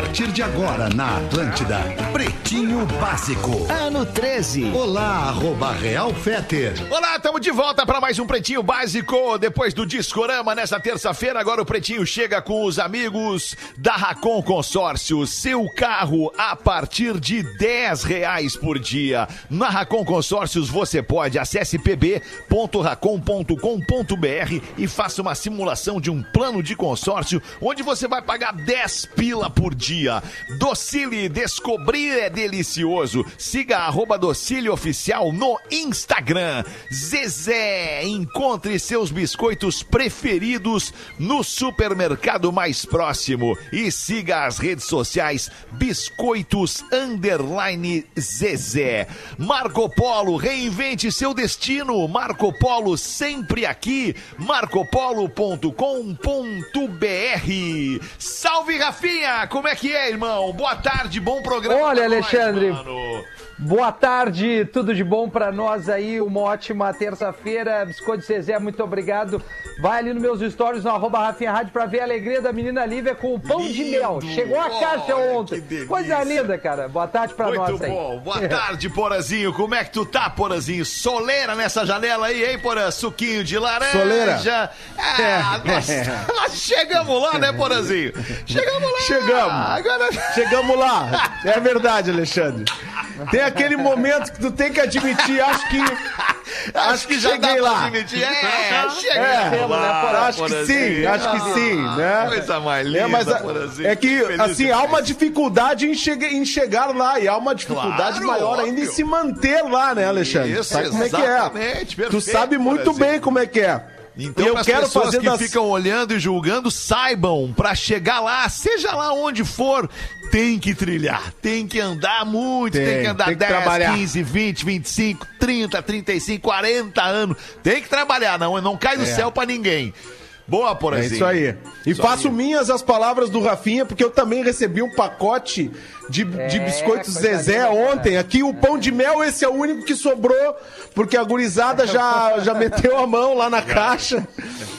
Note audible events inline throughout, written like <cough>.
partir de agora na Atlântida, Pretinho Básico. Ano 13. Olá, arroba Real Feter. Olá, estamos de volta para mais um Pretinho Básico. Depois do Discorama, nessa terça-feira, agora o Pretinho chega com os amigos da Racon Consórcio. Seu carro a partir de 10 reais por dia. Na Racon Consórcios você pode. Acesse pb.racon.com.br e faça uma simulação de um plano de consórcio onde você vai pagar 10 pila por dia. Docile, descobrir é delicioso. Siga arroba Docile Oficial no Instagram. Zezé, encontre seus biscoitos preferidos no supermercado mais próximo. E siga as redes sociais Biscoitos Underline Zezé. Marco Polo, reinvente seu destino. Marco Polo sempre aqui. marcopolo.com.br. Salve, Rafinha! Como é que é, irmão? Boa tarde, bom programa. Olha, Alexandre. mano. Boa tarde, tudo de bom pra nós aí, uma ótima terça-feira. Biscoito Zezé, muito obrigado. Vai ali nos meus stories no arroba Rafinha Rádio pra ver a alegria da menina Lívia com o pão de Lindo. mel. Chegou a caixa Olha, ontem. Coisa linda, cara. Boa tarde pra Muito nós aí. bom. Boa <laughs> tarde, Porazinho. Como é que tu tá, Porazinho? Soleira nessa janela aí, hein, Porã? Suquinho de laranja. Soleira. Ah, nós, <laughs> nós chegamos lá, né, Porazinho? Chegamos lá. Chegamos. Agora... Chegamos lá. É verdade, Alexandre. Tem aquele momento que tu tem que admitir, acho que. <laughs> Acho que já dá pra lá. admitir. É, É, chegamos lá, acho que sim, Porazinho. acho que sim, né? Coisa mais linda, É, mas a- Porazinho. é que, Feliz assim, há uma dificuldade em, chega- em chegar lá e há uma dificuldade Claro, maior ainda em óbvio. se manter lá, né, Alexandre? Isso, sabe como é que é? exatamente, tu perfeito, sabe muito bem como é que é. Então, eu quero pessoas fazer que das- ficam olhando e julgando, saibam, pra chegar lá, seja lá onde for, tem que trilhar, tem que andar muito, tem, Tem, que andar tem que 10, trabalhar. 15, 20, 25, 30, 35, 40 anos. Tem que trabalhar, não, não cai do céu pra ninguém. Boa, É Porazinho. isso aí. E Isso faço aí. minhas as palavras do Rafinha, porque eu também recebi um pacote de, de biscoitos Zezé ontem. Aqui o pão de mel, esse é o único que sobrou, porque a gurizada já, já meteu a mão lá na caixa.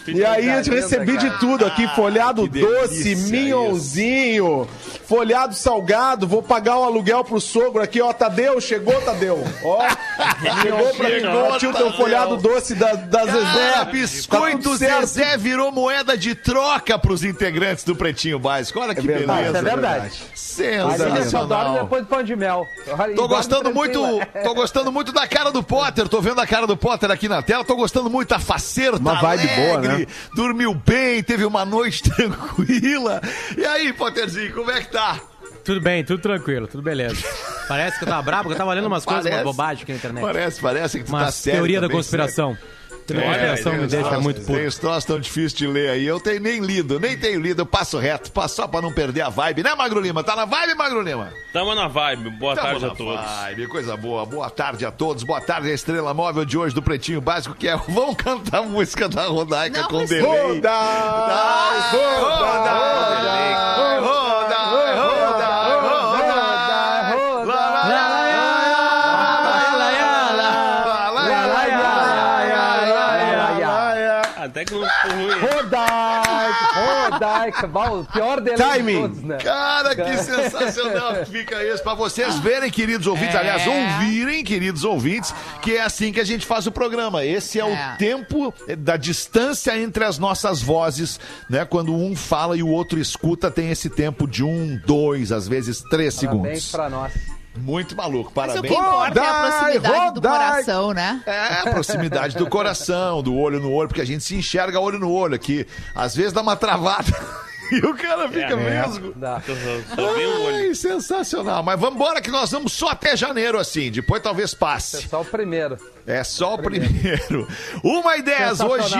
E aí eu recebi linda, de tudo aqui, folhado Ah, que doce, minhãozinho, folhado salgado, vou pagar um aluguel pro sogro aqui, ó, Tadeu, chegou, Tadeu. Ó, <laughs> chegou pra mim, Chegou, ó, tio, teu folhado doce da, da Zezé. Cara, Tá biscoito certo. Zezé virou moeda de troca pros integrantes do Pretinho Básico. Olha que verdade, beleza. É verdade. Sensacional. Adoro depois do pão de mel. Tô gostando muito, tô gostando muito da cara do Potter. Tô vendo a cara do Potter aqui na tela. Tô gostando muito da faceira, Uma tá vibe boa, alegre, né? Dormiu bem, teve uma noite <laughs> tranquila. E aí, Potterzinho, como é que tá? Tudo bem, tudo tranquilo, tudo beleza. Parece que eu tava brabo, porque eu tava lendo umas coisas, Parece. uma bobagem aqui na internet. Parece, parece que tu tá Umas sério. teoria da conspiração. Sério. Conspiração É, me tem deixa muito troços- Tem puto. os troços tão difíceis de ler aí. Eu tenho nem lido, nem tenho lido. Eu passo reto, passo só pra não perder a vibe, né, Magro Lima? Tá na vibe, Magro Lima? Tamo na vibe. Boa Tamo tarde na a todos. Vibe, coisa boa. Boa tarde a todos. Boa tarde a estrela móvel de hoje do Pretinho Básico, que é Vamos cantar a música da Rodaica Não com delay. Roda! Roda, roda, roda, Até Bah, O pior dele Timing. de todos, né? Cara, que <laughs> sensacional que fica isso pra vocês verem, queridos ouvintes, aliás, ouvirem, queridos ouvintes, que é assim que a gente faz o programa. Esse é, É. o tempo da distância entre as nossas vozes, né? Quando um fala e o outro escuta, tem esse tempo de um, dois, às vezes três Parabéns segundos. pra nós. Muito maluco, Mas o que parabéns. importa é a Rodai, proximidade do rodai. coração, né? É, a proximidade do coração, do olho no olho, porque a gente se enxerga olho no olho aqui. Às vezes dá uma travada <laughs> e o cara fica mesmo. Dá. Só vi um olho. Ai, sensacional. Mas vamos embora que nós vamos só até janeiro, assim. Depois talvez É passe. só o primeiro. É só o primeiro. <laughs> Uma e dez hoje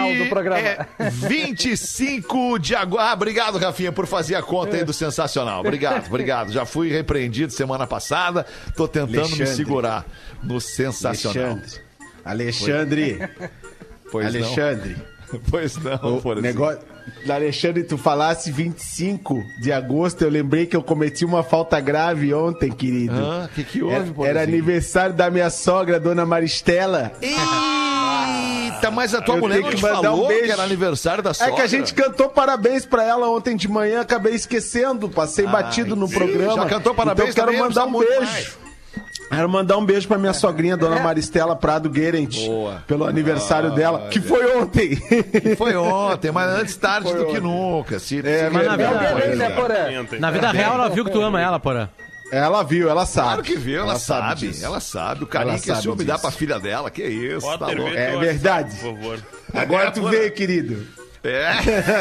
é 25 de agosto. Ah, obrigado, Rafinha, por fazer a conta aí do sensacional. Obrigado, obrigado. Já fui repreendido semana passada. Tô tentando me Alexandre. segurar no sensacional. Alexandre. Alexandre. Pois Alexandre. não. <laughs> Pois não, O por exemplo. negócio, Alexandre, tu falasse 25 de agosto, eu lembrei que eu cometi uma falta grave ontem, querido. Ah, que que houve, Era, era aniversário da minha sogra, dona Maristela. Eita, mas a tua Eu mulher que te falou um beijo. que era aniversário da É sogra? que a gente cantou parabéns pra ela ontem de manhã, acabei esquecendo, passei batido no sim, programa. já cantou parabéns então eu quero mandar um beijo. Quero mandar um beijo pra minha sogrinha, dona Maristela Prado Guerent, Boa. pelo aniversário dela, que foi ontem. Foi ontem, mas antes tarde do que nunca. Se, É, se- mas na vida- né, Porã? Na vida real, ela viu que tu ama ela, porra. Ela viu, ela sabe. Claro que viu, ela, sabe, disso. ela sabe. O carinho Ela que esse sabe homem dá pra filha dela, que isso, tá É verdade. WhatsApp, Por favor. Agora tu veio, querido. É,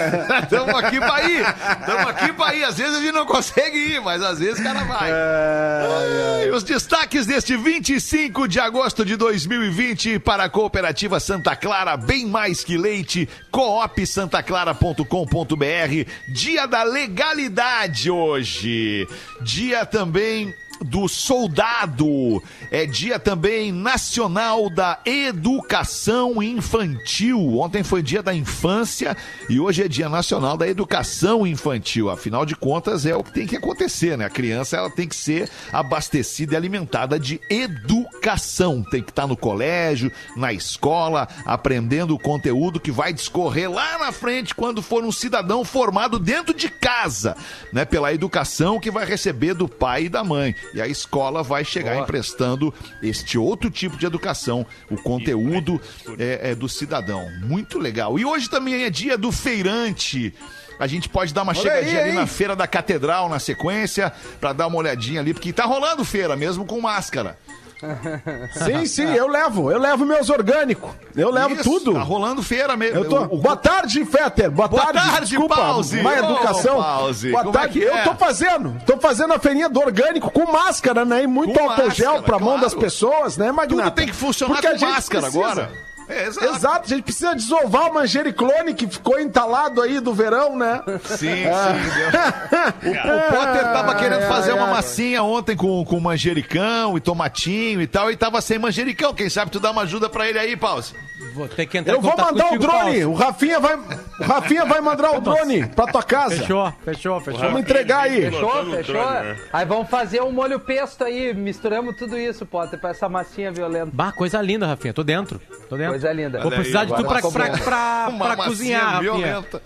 <laughs> estamos aqui pra ir, estamos aqui pra ir. Às vezes a gente não consegue ir, mas às vezes o cara vai. É. Os destaques deste 25 de agosto de 2020 para a Cooperativa Santa Clara, bem mais que leite, coopsantaclara.com.br, dia da legalidade hoje, dia também do soldado, é dia também nacional da educação infantil. Ontem foi dia da infância e hoje é dia nacional da educação infantil. Afinal de contas, é o que tem que acontecer, né? A criança ela tem que ser abastecida e alimentada de educação. Tem que estar no colégio, na escola, aprendendo o conteúdo que vai discorrer lá na frente quando for um cidadão formado dentro de casa, né? Pela educação que vai receber do pai e da mãe. E a escola vai chegar emprestando este outro tipo de educação, o conteúdo é, é, do cidadão. Muito legal. E hoje também é dia do feirante. A gente pode dar uma chegadinha aí, ali hein? na Feira da Catedral na sequência, pra dar uma olhadinha ali, porque tá rolando feira mesmo com máscara. <laughs> Sim, sim, eu levo. Eu levo meus orgânicos. Eu levo Isso, tudo. Tá rolando feira mesmo. Tô... O- Boa tarde, Fetter. Boa, Boa tarde. tarde, Desculpa, Pause. má educação. Pause, Boa como é tarde. é? Eu tô fazendo. Tô fazendo a feirinha do orgânico com máscara, né? E muito Com álcool gel pra mão claro. das pessoas, né, Magnata? Tudo tem que funcionar Porque a com máscara precisa. agora. É, exato. Exato, a gente precisa desovar o manjericlone que ficou entalado aí do verão, né? Sim, sim. deu. <laughs> O, o Potter tava querendo fazer uma massinha ontem com, com manjericão e tomatinho e tal, e tava sem manjericão. Quem sabe tu dá uma ajuda pra ele aí, Pause? Vou ter que entrar Eu vou mandar o drone. O Rafinha vai, o Rafinha vai mandar o drone pra tua casa. Fechou, fechou, fechou. Vamos entregar aí. Fechou, fechou? né? Aí vamos fazer um molho pesto aí. Misturamos tudo isso, Potter, pra essa massinha violenta. Bah, coisa linda, Rafinha. Tô dentro. Tô dentro. Coisa linda. Vou precisar de tu pra, pra, pra, pra cozinhar, Rafinha. violenta.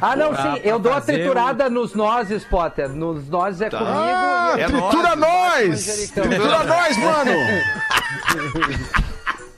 Ah, não, sim. Eu dou a triturada nos nozes, Potter. Nos nozes é comigo. Ah, É tritura nós! Tritura nós, mano! <laughs>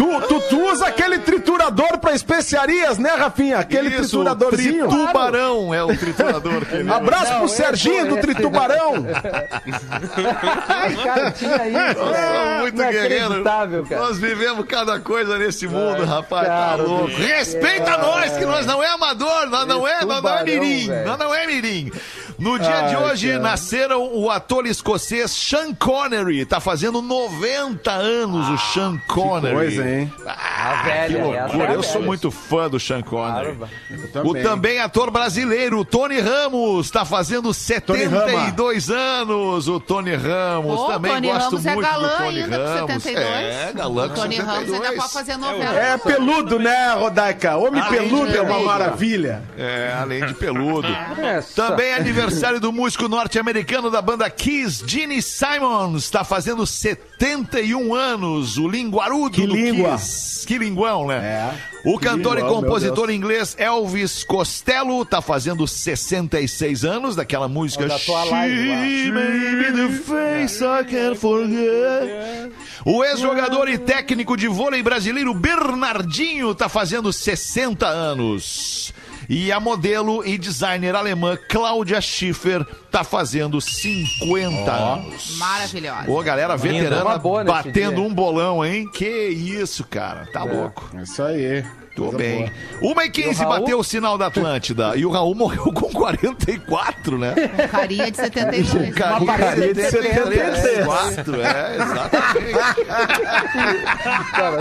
tu, tu, tu usa aquele triturador pra especiarias, né, Rafinha? Aquele Isso, trituradorzinho. Tritubarão é o triturador que ele <laughs> Abraço Não, pro eu Serginho do. Tritubarão. Ai, cara, tinha isso. velho. muito guerreiro. Inacreditável, cara. Nós vivemos cada coisa nesse mundo, rapaz. cara, tá louco. Respeita nós, que nós não é amador, nós não é, nós não é mirim. velho. Nós não é mirim. No dia de hoje nasceram o ator escocês Sean Connery. Tá fazendo 90 anos o Sean Connery. coisa, hein? Ah, velha, que essa loucura. é a Eu sou muito fã do Sean Connery. Claro, O também ator brasileiro, Tony Ramos, está fazendo 72 anos. O Tony Ramos. Pô, também Tony gosto Ramos é muito galã do Tony ainda com Ramos. 72. É, galã com Tony 72. Ramos ainda pode fazer novela. É peludo, né, Rodaica? Homem Além peludo é uma peludo. maravilha. É, além de peludo. Essa. Também é aniversário do músico norte-americano da banda Kiss, Gene Simons, está fazendo 71 anos. O linguarudo Que do língua. Que linguão, né? É. O cantor linguão, e compositor inglês Elvis Costello está fazendo 66 anos daquela música Da tua live lá. She may be the face I can't forget. O ex-jogador e técnico de vôlei brasileiro Bernardinho está fazendo 60 anos. E a modelo e designer alemã Cláudia Schiffer tá fazendo 50 anos. Maravilhosa. Ô, galera veterana boa nesse batendo dia. um bolão, hein? Que isso, cara. Tá louco. É Isso aí. Tô Coisa bem. boa. Uma e 15 E bateu o sinal da Atlântida. e o Raul morreu com 44, né? Carinha de 72. Cara, Uma parceria de 73. 44, é, exatamente.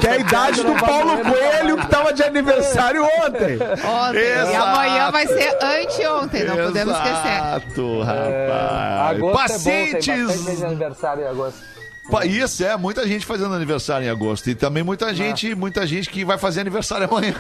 Que é a idade do Paulo Coelho que tava de aniversário ontem. Ontem. E amanhã vai ser anteontem, não podemos esquecer. Exato, rapaz. Agosto é bom, tem Pacientes bastante mês de aniversário em agosto. Isso, é, muita gente fazendo aniversário em agosto. E também Ah. muita gente, muita gente que vai fazer aniversário <laughs> amanhã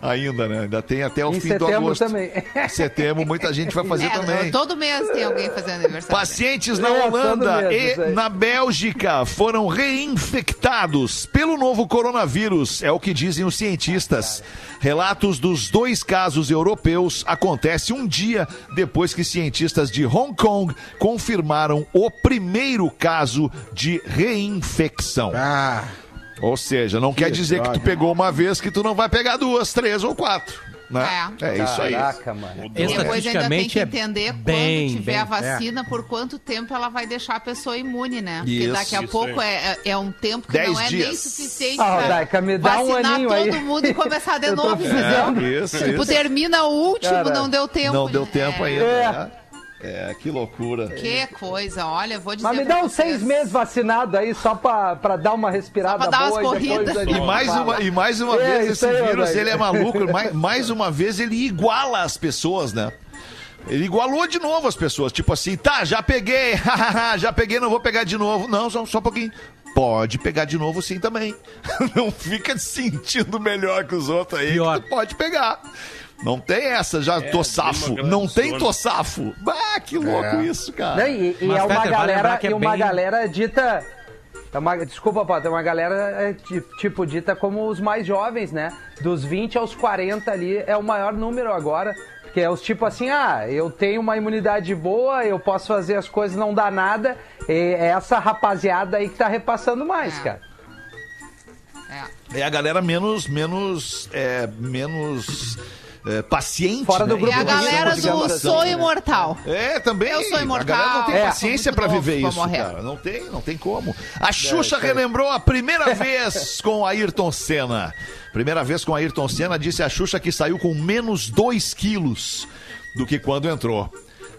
ainda, né? Ainda tem até o Em fim do setembro agosto. também. Setembro, muita gente vai fazer É, também. todo mês tem alguém fazendo aniversário. Pacientes na É, Holanda mês, e aí. na Bélgica foram reinfectados pelo novo coronavírus, é o que dizem os cientistas. Relatos dos dois casos europeus acontecem um dia depois que cientistas de Hong Kong confirmaram o primeiro caso de reinfecção. Ah, Ou seja, não quer dizer que tu droga. pegou uma vez que tu não vai pegar duas, três ou quatro. Né? É. É, isso aí. Caraca, mano. Depois ainda tem que é entender bem, quando tiver bem, a vacina, por quanto tempo ela vai deixar a pessoa imune, né? Porque Isso, daqui a pouco aí. é, é um tempo que Dez não é nem dias. suficiente Ah, pra Daica, me dá um vacinar aninho todo aí. mundo e começar de <laughs> novo, entendeu? Isso, Tipo, isso. termina o último, Cara, não deu tempo. Não deu né? tempo É, ainda. É. que loucura. Que coisa, olha, vou dizer Mas me dá uns vocês. seis meses vacinado aí, só pra, pra dar uma respirada Só pra dar boa umas e corridas. E gente mais uma, e mais uma É, vez esse vírus, ele é maluco. mais, mais uma vez ele iguala as pessoas, né? Ele igualou de novo as pessoas. Tipo assim, tá, já peguei, <laughs> já peguei, não vou pegar de novo. Não, só, só um pouquinho. Pode pegar de novo sim também. <laughs> Não fica se sentindo melhor que os outros aí. Pior. pode pegar. Não tem essa, já tô safo. Não tem tô safo. Ah, que louco isso, cara. Não, e, e Mas, é uma Peter, galera, que é e uma bem- galera dita. É uma, desculpa, Potter, é uma galera é, ti- tipo dita como os mais jovens, né? Dos 20 aos 40 ali é o maior número agora. Que é os tipo assim, ah, eu tenho uma imunidade boa, eu posso fazer as coisas, não dá nada. E é essa rapaziada aí que tá repassando mais, É. cara. É. É a galera menos, menos, é, menos é, paciente. Fora do né? grupo É a galera do assim, sou né? imortal. É, também. Eu sou imortal. A galera não tem É. paciência pra muito viver isso, morrer. cara. Não tem, não tem como. A Xuxa relembrou a primeira <laughs> vez com Ayrton Senna. Primeira vez com Ayrton Senna, disse a Xuxa que saiu com menos 2 quilos do que quando entrou.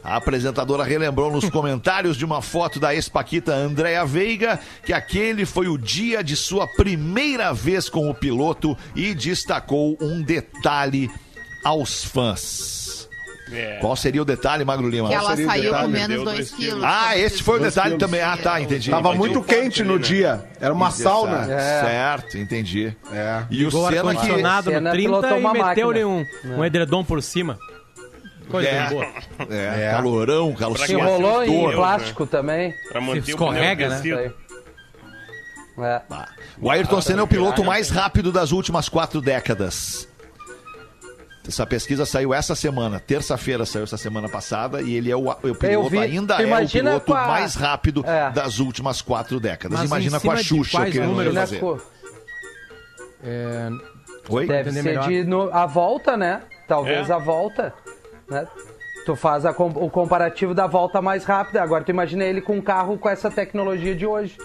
A apresentadora relembrou nos <laughs> comentários de uma foto da ex-paquita Andréa Veiga que aquele foi o dia de sua primeira vez com o piloto e destacou um detalhe aos fãs. É. Qual seria o detalhe, Magro Lima? Que ela saiu com menos Deu 2 dois quilos. Ah, esse foi o detalhe quilos. também. Ah, tá, entendi. Tava entendi. muito quente no né? dia. Era uma sauna. Certo, É. certo, entendi. É. E o Ligou Senna que... no Senna 30 pilotou e um, máquina. um edredom por cima. Coisa É. boa. É, É. calorão, Pra Se calorão. enrolou em Deus, né? plástico também. Pra manter o escorrega, né? Isso aquecido. aí. É. O Ayrton Senna é o piloto mais rápido das últimas quatro décadas. Essa pesquisa saiu essa semana, terça-feira saiu essa semana passada, e ele é o, o piloto, vi. ainda é o piloto a- mais rápido É. das últimas quatro décadas. Mas Imagina com a Xuxa o que ele não ia fazer. É, Oi? Deve ser melhor. de no- a volta, né? Talvez É. a volta, né? Tu faz a com- o comparativo da volta mais rápida. Agora tu imagina ele com um carro com essa tecnologia de hoje.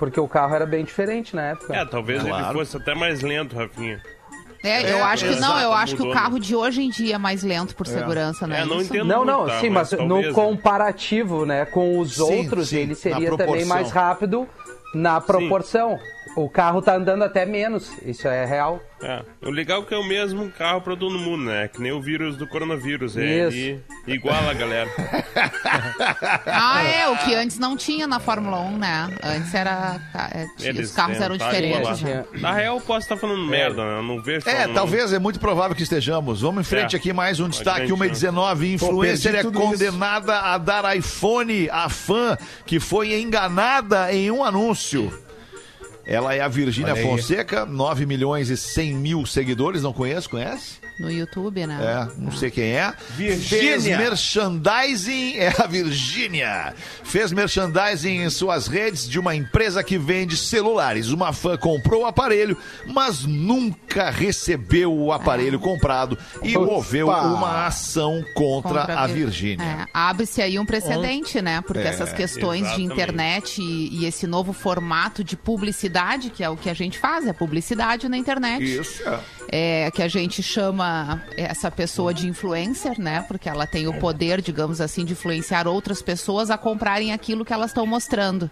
Porque o carro era bem diferente na época. É, talvez Claro. ele fosse até mais lento, Rafinha. É, eu É, acho que não, eu acho que o né? carro de hoje em dia é mais lento por segurança, né? É, não Isso? entendo. Não, não, Tá, sim, mas, mas no talvez, né? comparativo, né, com os Sim, outros, sim, ele seria também mais rápido na proporção. O carro tá andando até menos, isso é real. É. O legal é que é o mesmo carro pra todo mundo, né? Que nem o vírus do coronavírus. É Isso. ele iguala a galera. <laughs> Ah, é, o que antes não tinha na Fórmula 1, né? Antes era. é, tinha- Eles os carros eram tentaram diferentes. Né? Na real, eu posso estar falando merda, né? Eu não vejo. É, Fórmula 1. talvez, é muito provável que estejamos. Vamos em frente É. aqui, mais um destaque, grande 1 e chance. 19. Influencer perdi é condenada a dar iPhone à fã que foi enganada em um anúncio. Ela é a Virgínia. Fonseca, 9 milhões e 100 mil seguidores, não conheço, conhece? No YouTube, né? É, não sei quem é. Virgínia. Fez merchandising, <laughs> é a Virgínia. Fez merchandising em suas redes de uma empresa que vende celulares. Uma fã comprou o aparelho, mas nunca recebeu o aparelho comprado e Opa. moveu uma ação contra, a Vir- Virgínia. É, Abre-se aí um precedente, né? Porque É, essas questões de exatamente. internet e, e esse novo formato de publicidade, que é o que a gente faz, é publicidade na internet. Isso, é. É, que a gente chama essa pessoa de influencer, né? Porque ela tem o poder, digamos assim, de influenciar outras pessoas a comprarem aquilo que elas estão mostrando.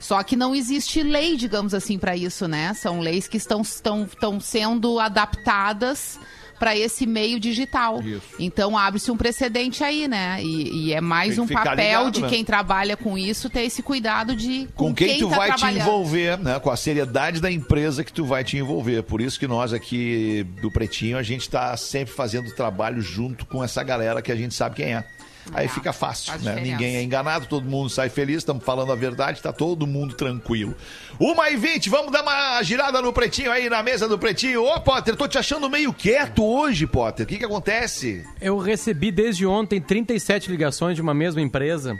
Só que não existe lei, digamos assim, para isso, né? São leis que estão, estão, estão sendo adaptadas para esse meio digital. Então abre-se um precedente aí, né? E, e é mais um papel ligado, de né? quem trabalha com isso ter esse cuidado de com, com quem, tu tá vai te envolver, né? Com a seriedade da empresa que tu vai te envolver. Por isso que nós aqui do Pretinho, a gente tá sempre fazendo trabalho junto com essa galera que a gente sabe quem é. Aí É, fica fácil, né? diferença. Ninguém é enganado, todo mundo sai feliz, estamos falando a verdade, tá todo mundo tranquilo. Uma e vinte, vamos dar uma girada no Pretinho aí, na mesa do Pretinho. Ô, Potter, tô te achando meio quieto hoje, Potter. O que que acontece? Eu recebi desde ontem 37 ligações de uma mesma empresa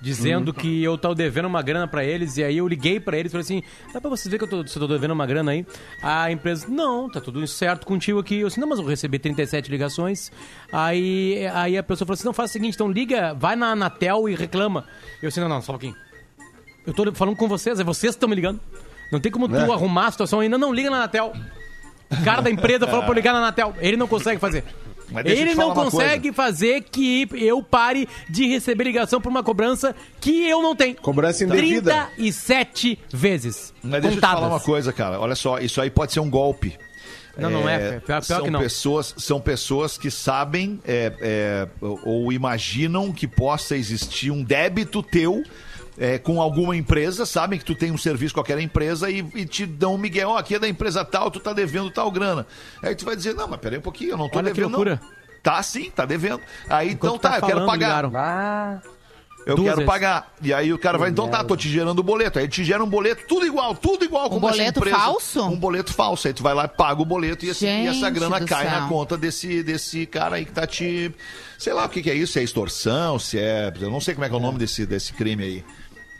dizendo que eu tava devendo uma grana pra eles e aí eu liguei pra eles e falei assim, dá pra vocês ver que eu tô, se eu tô devendo uma grana aí? A empresa, não, tá tudo certo contigo aqui. Eu disse, não, mas eu recebi 37 ligações. Aí, aí a pessoa falou assim, não, faz o seguinte, então liga, vai na Anatel e reclama. Eu disse, não, não, só um pouquinho. Eu tô falando com vocês, é vocês que estão me ligando. Não tem como tu É. arrumar a situação ainda, não, liga na Anatel. O cara da empresa falou pra eu ligar na Anatel. Ele não consegue fazer. Ele não consegue fazer que eu pare de receber ligação por uma cobrança que eu não tenho. Cobrança indevida. 37 vezes. Mas deixa eu te contadas. falar uma coisa, cara. Olha só, isso aí pode ser um golpe. Não, não é. Pior- pior são que não. Pessoas, são pessoas que sabem é, é, ou imaginam que possa existir um débito teu é, com alguma empresa, sabem que tu tem um serviço com qualquer empresa e, e te dão um migué, ó, aqui é da empresa tal, tu tá devendo tal grana. Aí tu vai dizer, não, mas peraí um pouquinho, eu não tô Olha que devendo loucura. não. Tá sim, tá devendo. Aí então Enquanto tá, tá eu quero pagar. Ah, Eu Duas quero vezes. pagar. E aí o cara vai, então tá, tô te gerando o boleto. Aí ele te gera um boleto, tudo igual, tudo igual como essa boleto empresa. falso? Um boleto falso. Aí tu vai lá, paga o boleto e, esse- e essa grana cai céu. na conta desse, desse cara aí que tá te. Sei lá o que, que é isso, se é extorsão, se é. Eu não sei como é que é o nome desse, desse crime aí.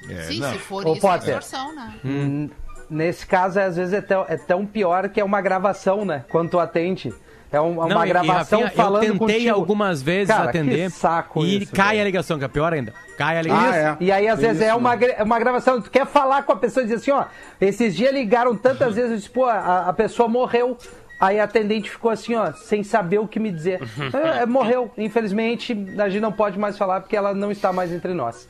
É, Sim, não. se for Ô, isso, Potter. é extorsão, né? nesse caso, às vezes, é tão, é tão pior que é uma gravação, né? Quando tu atende. É um- uma Não, e- e, gravação Rafinha, falando Eu tentei contigo. algumas vezes Cara, atender. Que saco e isso, cai velho. a ligação, que é pior ainda. Cai a ligação. Ah, é. E aí, às Tem vezes, é isso, uma, gra- uma gravação. Tu quer falar com a pessoa e dizer assim, ó, esses dias ligaram tantas vezes, eu disse, pô, a, a pessoa morreu. Aí a atendente ficou assim, ó, sem saber o que me dizer. É, <laughs> é, morreu. Infelizmente, a gente não pode mais falar porque ela não está mais entre nós.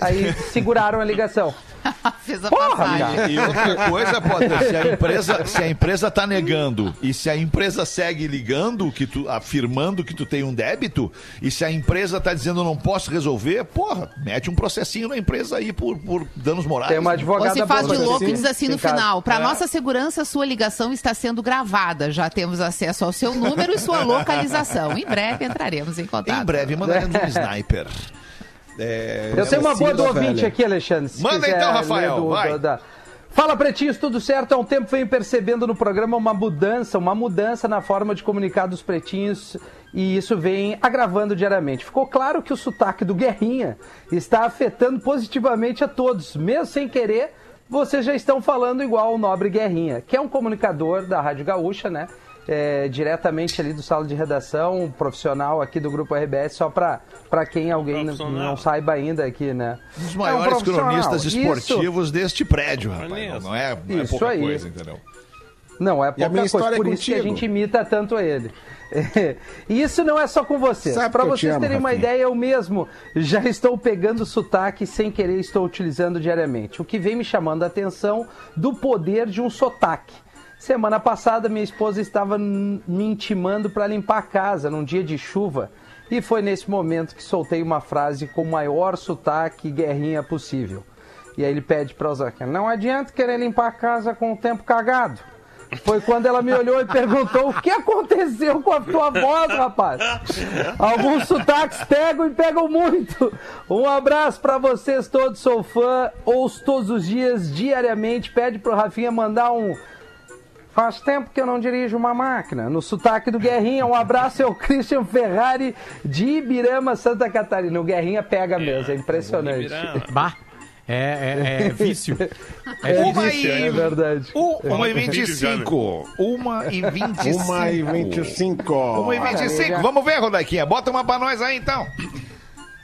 Aí seguraram a ligação. <laughs> Fez a Porra, passagem. E outra coisa, Potter, se a empresa, se a empresa tá negando e se a empresa segue ligando, que tu, afirmando que tu tem um débito, e se a empresa tá dizendo não posso resolver, porra, mete um processinho na empresa aí por, por danos morais. Tem uma Ou advogada se faz de boa, louco e diz assim no caso. final: É. para nossa segurança, sua ligação está sendo gravada. Já temos acesso ao seu número e sua localização. Em breve entraremos em contato. Em breve mandaremos um <laughs> sniper. É, Eu tenho uma boa do ouvinte velha. aqui, Alexandre. Manda quiser então, Rafael, vai. da- Fala, pretinhos, tudo certo? Há um tempo venho percebendo no programa uma mudança, uma mudança na forma de comunicar dos pretinhos e isso vem agravando diariamente. Ficou claro que o sotaque do Guerrinha está afetando positivamente a todos, mesmo sem querer. Vocês já estão falando igual o nobre Guerrinha, que é um comunicador da Rádio Gaúcha, né? É, diretamente ali do sala de redação, um profissional aqui do Grupo RBS, só para quem alguém não, saiba ainda aqui, né? Um dos É um maiores cronistas Isso. esportivos deste prédio, rapaz. Não, não é, não é Isso pouca aí. coisa, entendeu? Não, é a pouca coisa, é por isso que a gente imita tanto ele. <laughs> E isso não é só com vocês. Para vocês amo, terem uma Rafinha. ideia, eu mesmo já estou pegando sotaque sem querer estou utilizando diariamente. O que vem me chamando a atenção do poder de um sotaque. Semana passada, minha esposa estava me intimando para limpar a casa num dia de chuva. E foi nesse momento que soltei uma frase com o maior sotaque e guerrinha possível. E aí ele pede para usar não adianta querer limpar a casa com o tempo cagado. Foi quando ela me olhou e perguntou o que aconteceu com a tua voz, rapaz. Alguns sotaques pegam e pegam muito. Um abraço pra vocês todos, sou fã, ouço todos os dias, diariamente. Pede pro Rafinha mandar um. Faz tempo que eu não dirijo uma máquina. No sotaque do Guerrinha, um abraço é o Christian Ferrari de Ibirama, Santa Catarina. O Guerrinha pega mesmo, é impressionante. Ibirama. Bah, é, é, é <laughs> vício. É É, vício. vício, é verdade. Uma e com vídeo já, né? 25. Uma e 25. Uma e 25. Uma e 25. Olha, Vamos ver, Rodaquinha. Bota uma pra nós aí, então.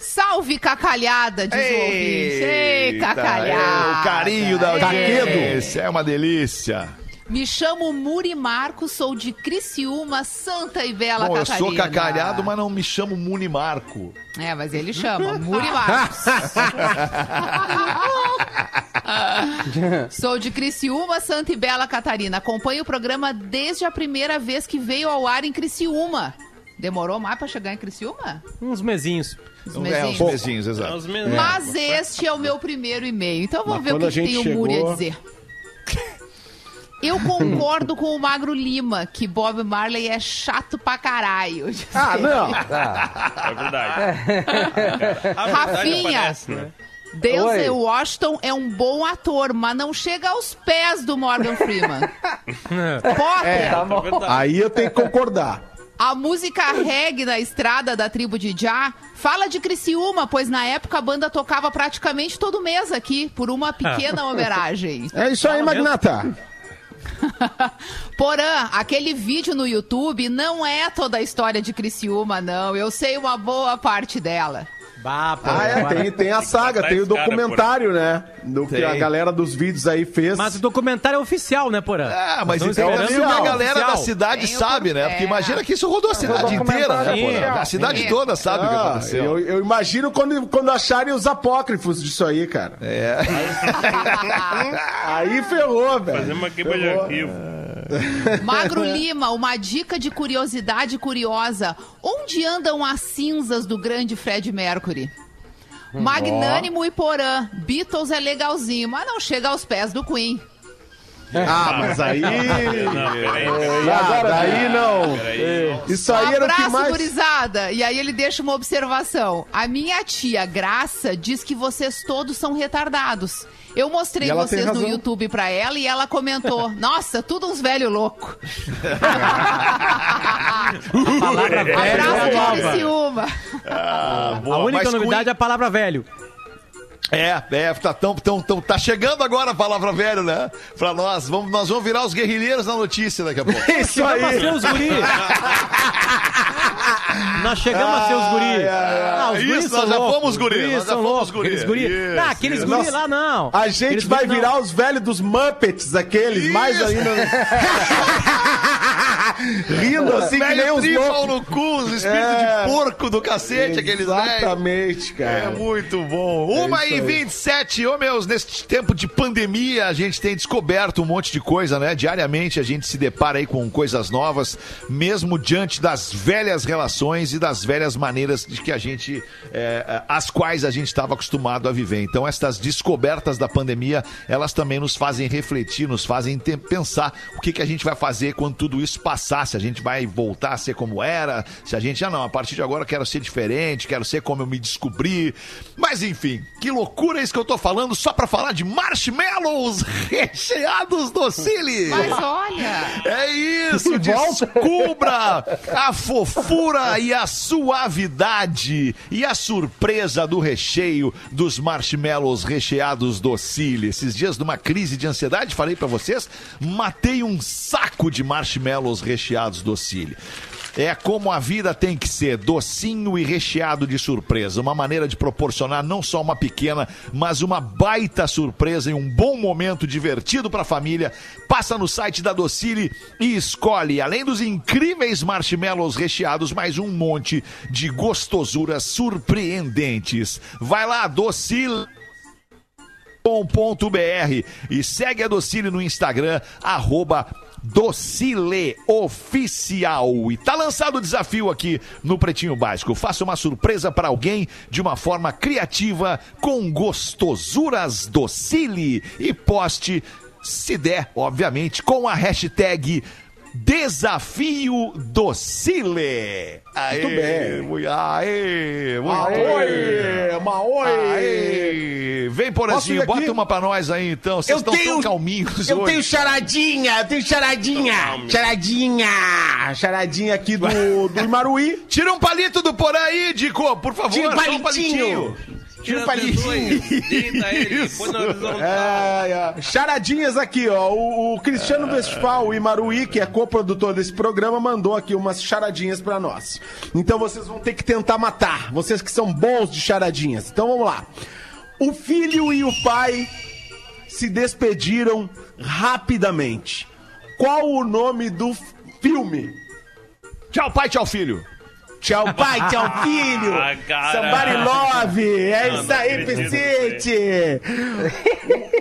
Salve cacalhada, diz o ouvinte. Ei, Eita, cacalhada. é o carinho da audiência. É uma delícia. Me chamo Muri Marco, sou de Criciúma, Santa e Bela Bom, eu Catarina. sou cacalhado, mas não me chamo Muni Marco. É, mas ele chama Muri Marcos. <laughs> Sou de Criciúma, Santa e Bela Catarina. Acompanho o programa desde a primeira vez que veio ao ar em Criciúma. Demorou mais pra chegar em Criciúma? Uns mesinhos. Os É, uns mesinhos. mesinhos, É exato. mesmos. Mas este é o meu primeiro e-mail. Então vamos Mas ver o que, que tem o Muri a chegou- dizer. Eu concordo com o Magro Lima, que Bob Marley é chato pra caralho. Ah, não. <laughs> É verdade. A verdade Rafinha. aparece, né? Denzel. Washington é um bom ator, mas não chega aos pés do Morgan Freeman. <laughs> Potter, Tá É bom. verdade. Aí eu tenho que concordar. a música reggae da estrada da tribo de Já fala de Criciúma, pois na época a banda tocava praticamente todo mês aqui, por uma pequena homenagem. É isso aí, Magnata. <laughs> Porã, aquele vídeo no YouTube não é toda a história de Criciúma, não. Eu sei uma boa parte dela. Bah, pô, Ah, é, agora- tem, tem a saga, tem o cara, documentário, né? Do que Tem. a galera dos vídeos aí fez. Mas o documentário é oficial, né, Porã? Ah, mas então é que a galera da oficial. cidade Tem o sabe, né? por- Porque é. imagina que isso rodou a cidade inteira, né, Porã? A é. cidade Sim. toda sabe o que Ah, aconteceu. eu, eu imagino quando, quando acharem os apócrifos disso aí, cara. É. Aí <laughs> ferrou, velho. Fazer uma queima de Ferrou. arquivo. <laughs> Magro Lima, uma dica de curiosidade curiosa. Onde andam as cinzas do grande Fred Mercury? Magnânimo e Porã. Beatles é legalzinho, mas não chega aos pés do Queen. Ah, mas aí. Não, peraí, peraí. Ah, daí não. peraí. Isso aí era o que Abraço, mais. gurizada! E aí ele deixa uma observação. A minha tia Graça diz que vocês todos são retardados. Eu mostrei vocês no. YouTube pra ela e ela comentou: <laughs> Nossa, tudo uns velho louco. <laughs> palavra velho. Abraço é de. Criciúma. Ah, boa. A única novidade é a palavra velho. É, é, tá, tão, tão, tão, tá chegando agora a palavra velho, né? Pra nós. Vamos, nós vamos virar os guerrilheiros na notícia daqui a pouco. <laughs> Isso Chegamos a aí. ser os guri. Nós chegamos a ser os guri. Ai, ai, Ah, os guris Isso, são nós já loucos. fomos guri, Os nós já são fomos loucos. guri. Aqueles guri. Isso, ah, aqueles isso. guri Nossa, lá não. A gente Aqueles vai guri não. virar os velhos dos Muppets, aqueles, mais Isso. ainda. <laughs> Rindo assim que nem os loucos. no cu, os espíritos É. de porco do cacete, aqueles. Exatamente, É cara. muito bom. Uma isso e aí. 27, ô meus, neste tempo de pandemia, a gente tem descoberto um monte de coisa, né? Diariamente a gente se depara aí com coisas novas, mesmo diante das velhas relações e das velhas maneiras de que a gente, é, as quais a gente estava acostumado a viver. Então, estas descobertas da pandemia, elas também nos fazem refletir, nos fazem pensar o que, que a gente vai fazer quando tudo isso passar, se a gente vai voltar a ser como era, se a gente, ah não, a partir de agora quero ser diferente, quero ser como eu me descobri. Mas enfim, que loucura é isso que eu tô falando só pra falar de marshmallows <laughs> recheados docile. Mas olha. É isso, <laughs> descubra a fofura e a suavidade e a surpresa do recheio dos marshmallows recheados docile. Esses dias, numa crise de ansiedade, falei pra vocês, matei um saco de marshmallows recheados docile. É como a vida tem que ser, docinho e recheado de surpresa. Uma maneira de proporcionar não só uma pequena, mas uma baita surpresa e um bom momento divertido para a família. Passa no site da Docile e escolhe, além dos incríveis marshmallows recheados, mais um monte de gostosuras surpreendentes. Vai lá, Docile e segue a Docile no Instagram, arroba Docile Oficial. E tá lançado o desafio aqui no Pretinho Básico. Faça uma surpresa para alguém de uma forma criativa com gostosuras Docile e poste, se der, obviamente, com a hashtag Desafio Docile. Aê, Muito bem. mui- Aê, muito Maoi! Maoi! Aê! Vem, Porazinho, ir aqui? bota uma pra nós aí, então. Vocês estão tão tenho- calminhos Eu hoje. tenho charadinha, eu tenho charadinha. Calma. Charadinha. Charadinha aqui do, do Imaruí. Tira um palito do Porã aí, Dico, por favor. Tira um palitinho. Tira um palitinho. <laughs> põe na horizontal. É, é. Charadinhas aqui, ó. O, o Cristiano Westphal, o Imaruí, que é coprodutor desse programa, mandou aqui umas charadinhas pra nós. Então vocês vão ter que tentar matar. Vocês que são bons de charadinhas. Então vamos lá. O filho e o pai se despediram rapidamente. Qual o nome do filme? Tchau, pai, tchau, filho. Tchau, pai, tchau, <laughs> filho. Ah, cara. Somebody love. É Não, isso não aí, Vicente.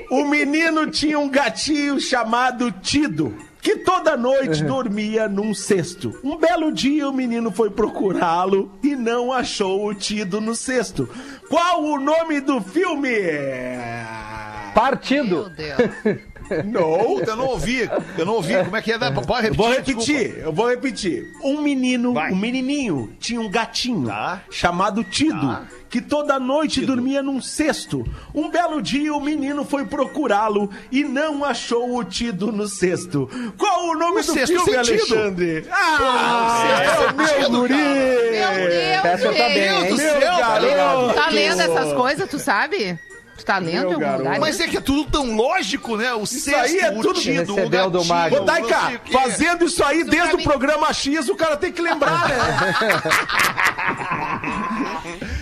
O menino tinha um gatinho chamado Tido. Que toda noite dormia num cesto. Um belo dia o menino foi procurá-lo e não achou o Tido no cesto. Qual o nome do filme? Meu Partido. Deus. <laughs> Não. Eu não ouvi. Eu não ouvi. Como é que é? Pode repetir? Vou desculpa. repetir, eu vou repetir. Um menino, Vai. um menininho, tinha um gatinho Tá. chamado Tido, Tá. que toda noite Tido. dormia num cesto. Um belo dia o menino foi procurá-lo e não achou o Tido no cesto. Qual o nome O do cesto filme. Alexandre? Ah, cesto é, sem meu Tido, guri! Meu Deus, Essa também, gente. hein? Meu céu, garoto! Tá lendo essas coisas, tu sabe? Tu tá lendo Meu em algum garoto. lugar? Mas é que é tudo tão lógico, né? O cesto, aí é o tudo tido, o recebeu do Magno. Ô, Taika, o fazendo isso aí Isso desde o mim- programa X, o cara tem que lembrar, né?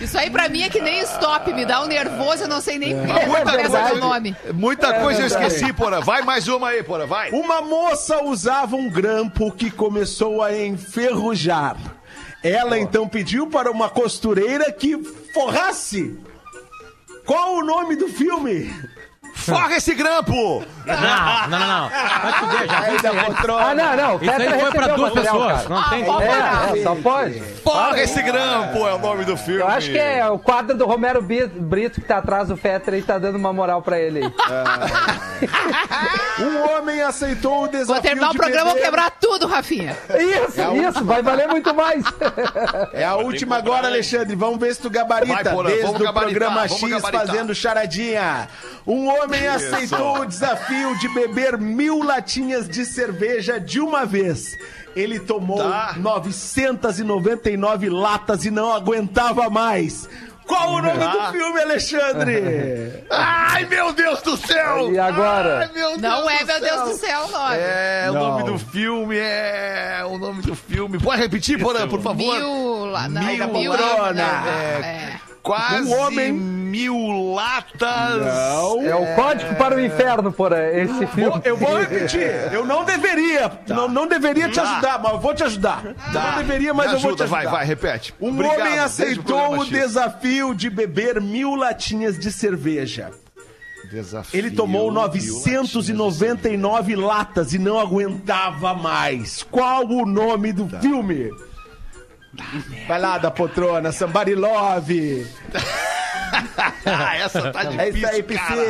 <laughs> Isso aí pra mim é que nem stop, me dá um nervoso, eu não sei nem Muita é coisa, o nome. muita coisa eu esqueci, Porã. Vai mais uma aí, Porã, vai. Uma moça usava um grampo que começou a enferrujar. Ela então pediu para uma costureira que forrasse. Qual o nome do filme? Forra esse grampo! Não, não, não, não. Vai te fuder, já. Aí da poltrona. Ah, não, não. Isso aí Petra foi pra recebeu o duas material, pessoas. cara. Não tem Ah. É, é, só pode. Forra esse grampo é o nome do filme. Eu acho que é o quadro do Romero Bi- Brito que tá atrás do Fetter e tá dando uma moral pra ele aí. Um homem aceitou o desafio Vou terminar o de programa, vou beber- quebrar tudo, Rafinha. Isso, isso, vai valer muito mais. É a última agora, Alexandre. Vamos ver se tu gabarita. Vai, Porã, Desde vamos o gabaritar, programa vamos X gabaritar. fazendo charadinha. Um homem aceitou o desafio de beber mil latinhas de cerveja de uma vez. Ele tomou Tá. 999 latas e não aguentava mais. Qual o nome Tá. do filme, Alexandre? <laughs> Ai, meu Deus do céu! E agora? Ai, meu Deus Não é, meu Deus do céu, o nome. É, o Não. nome do filme é. O nome do filme. Pode repetir, Porã, por favor? Mil, lá, não, Mil mil, não, É. é. Quase Um homem- mil latas. Não. É o código para o inferno, porra, esse filme. Eu vou repetir. Eu não deveria. Não, não deveria te Tá. ajudar, mas eu vou te ajudar. Não deveria, mas Me eu vou te ajuda, ajudar. vai, vai, repete. Um Obrigado, homem aceitou o X. desafio de beber mil latinhas de cerveja. Desafio Ele tomou mil latinhas de 999 latas e não aguentava mais. Qual o nome do filme? Vai lá, da poltrona, Somebody Love. Ah, essa tá <laughs> É isso aí, difícil, cara.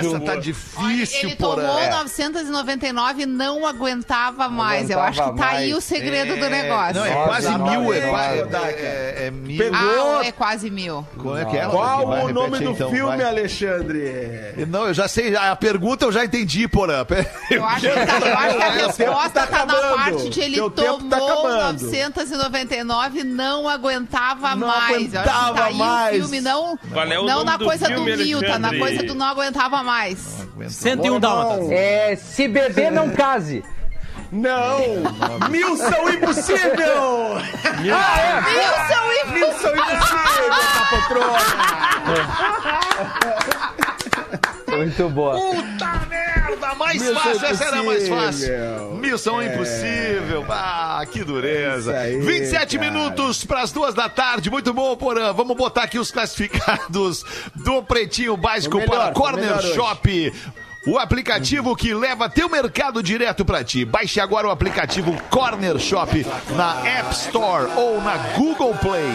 Essa tá Olha, difícil, ele porra. tomou É. 999 e não aguentava mais. Eu acho que aguentava tá aí mais. o segredo do negócio. Não, é Nossa, quase mil, é, Vai, quase, é, é, é mil. Pegou. Ah, é quase mil. Como é que é? Qual Vai, o repete nome aí, do então, filme, vai. Alexandre? Não, eu já sei, a pergunta eu já entendi, porra. Eu acho que, tá- eu acho que a tempo resposta tá tá, na parte de ele Teu tá tomou acabando. 999 e não aguentava Não mais. Eu acho que aguentava tá aí mais. o filme, não, <laughs> <laughs> Valeu o não na do coisa filme, do mil, tá na coisa do não aguentava mais. 101 dálmatas. É, se beber, não case. Não! Missão Impossível! Wilson e Missão Impossível, tá poltrona! <laughs> Muito boa. Puta merda, mais Missão fácil, essa era mais Impossível. fácil. Missão impossível. Ah, que dureza. É aí, 27 cara. minutos para as duas da tarde. Muito bom, Porã. Vamos botar aqui os classificados do Pretinho Básico melhor, para Corner. Shop. O aplicativo que leva teu mercado direto para ti. Baixe agora o aplicativo Corner Shop na App Store ou na Google Play.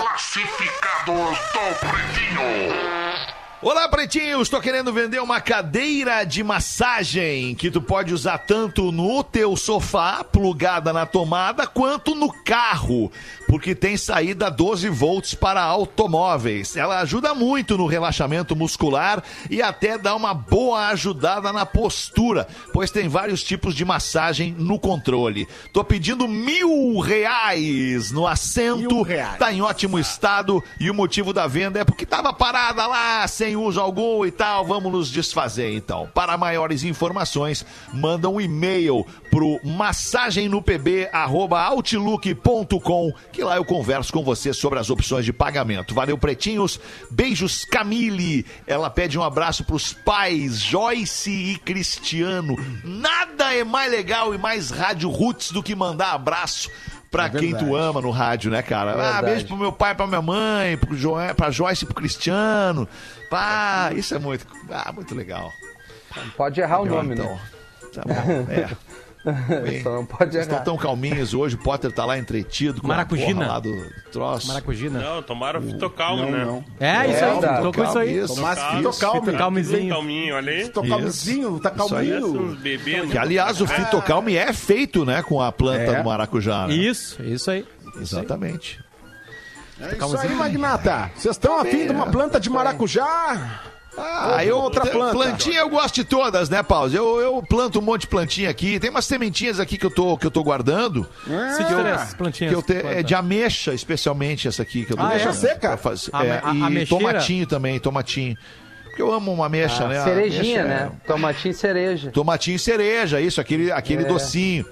Classificados do Pretinho. Olá, pretinhos! Estou querendo vender uma cadeira de massagem que tu pode usar tanto no teu sofá, plugada na tomada, quanto no carro, porque tem saída 12 volts para automóveis. Ela ajuda muito no relaxamento muscular e até dá uma boa ajudada na postura, pois tem vários tipos de massagem no controle. Tô pedindo mil reais no assento, reais. tá em ótimo estado e o motivo da venda é porque tava parada lá, sem uso algum e tal. Vamos nos desfazer então. Para maiores informações, manda um e-mail pro massagemnopb@outlook.com que lá eu converso com você sobre as opções de pagamento. Valeu, pretinhos. Beijos, Camille. Ela pede um abraço pros pais Joyce e Cristiano. Nada é mais legal e mais rádio roots do que mandar abraço pra É quem tu ama no rádio, né, cara? Ah, Verdade. beijo pro meu pai, pra minha mãe, pro jo pra Joyce e pro Cristiano. Pá, isso é muito, ah, muito legal. Pode errar o nome, então, né? tá bom, é. <laughs> Bem, Só não pode Vocês estão tão calminhos hoje, o Potter tá lá entretido com Maracujina. a porra lá do troço. Maracujina. Não, tomaram fitocalme, né? Não, É, isso É, aí. tá. Tô com isso aí. Isso, Mas isso. fitocalme. Fito calmezinho. Calminho, olha aí. Fitocalmezinho, tá Isso calminho. Que, aliás, o fitocalme é feito, né, com a planta É. do maracujá. Né? Isso, isso aí. Exatamente. É isso aí, Magnata. Vocês estão afim de uma planta de maracujá? Ah, eu, outra t- planta. Plantinha eu gosto de todas, né, Pause? Eu, eu planto um monte de plantinha aqui. Tem umas sementinhas aqui que eu tô, que eu tô guardando. Ah, três plantinhas. Que eu te, é de ameixa, especialmente essa aqui que eu tô Ah, é? Seca? fazer. A- É, a- a e tomatinho também, tomatinho. Porque eu amo uma ameixa, né? A Cerejinha, ameixa é- né? Tomatinho e cereja. Tomatinho cereja, isso, aquele, aquele É. docinho.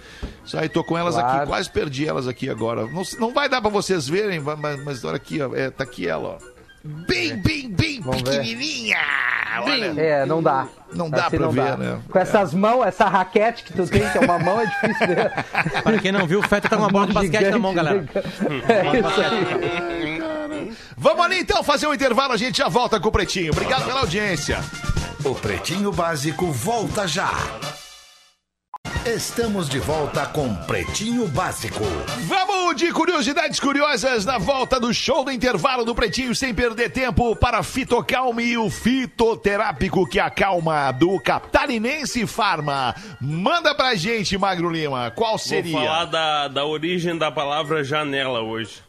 Isso aí, tô com elas aqui, Claro. quase perdi elas aqui agora. Não, não vai dar pra vocês verem, mas, mas olha aqui, ó, é, tá aqui ela, ó. Bem, bem, bem Vamos pequenininha. Olha. É, não dá. Não dá Assim pra não ver, dá. né? Com essas mãos, essa raquete que tu <laughs> tem, que é uma mão, é difícil ver. Para quem não viu, o Feta tá com uma bola de basquete na mão, galera. É isso aí. Vamos ali então fazer um intervalo, a gente já volta com o Pretinho. Obrigado pela audiência. O Pretinho Básico volta já. Estamos de volta com Pretinho Básico. Vamos de curiosidades curiosas na volta do show do intervalo do Pretinho, sem perder tempo para Fitocalme e o fitoterápico que acalma do Catarinense Farma. Manda pra gente, Magro Lima, qual Vou seria? falar da, da origem da palavra janela hoje.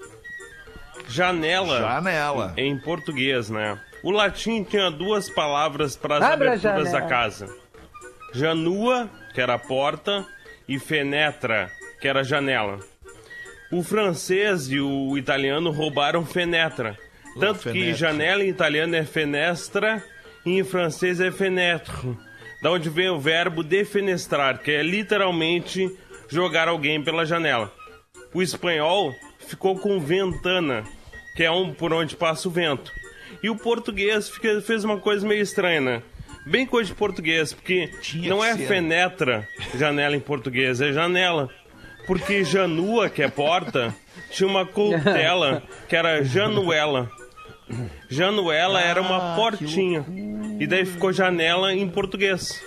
Janela, Janela. em português, né? O latim tinha duas palavras para as aberturas da casa. Janua, que era a porta, e fenetra, que era a janela. O francês e o italiano roubaram fenetra. Tanto que fenetra. janela em italiano é fenestra e em francês é fenêtre. Da onde vem o verbo defenestrar, que é literalmente jogar alguém pela janela. O espanhol ficou com ventana, que é um por onde passa o vento. E o português fez uma coisa meio estranha, né? Bem coisa de português, porque Tinha não é ser. fenetra janela em português, é janela. Porque janua, que é porta, tinha uma coutela <laughs> que era januela. Januela era uma portinha. E daí ficou janela em português.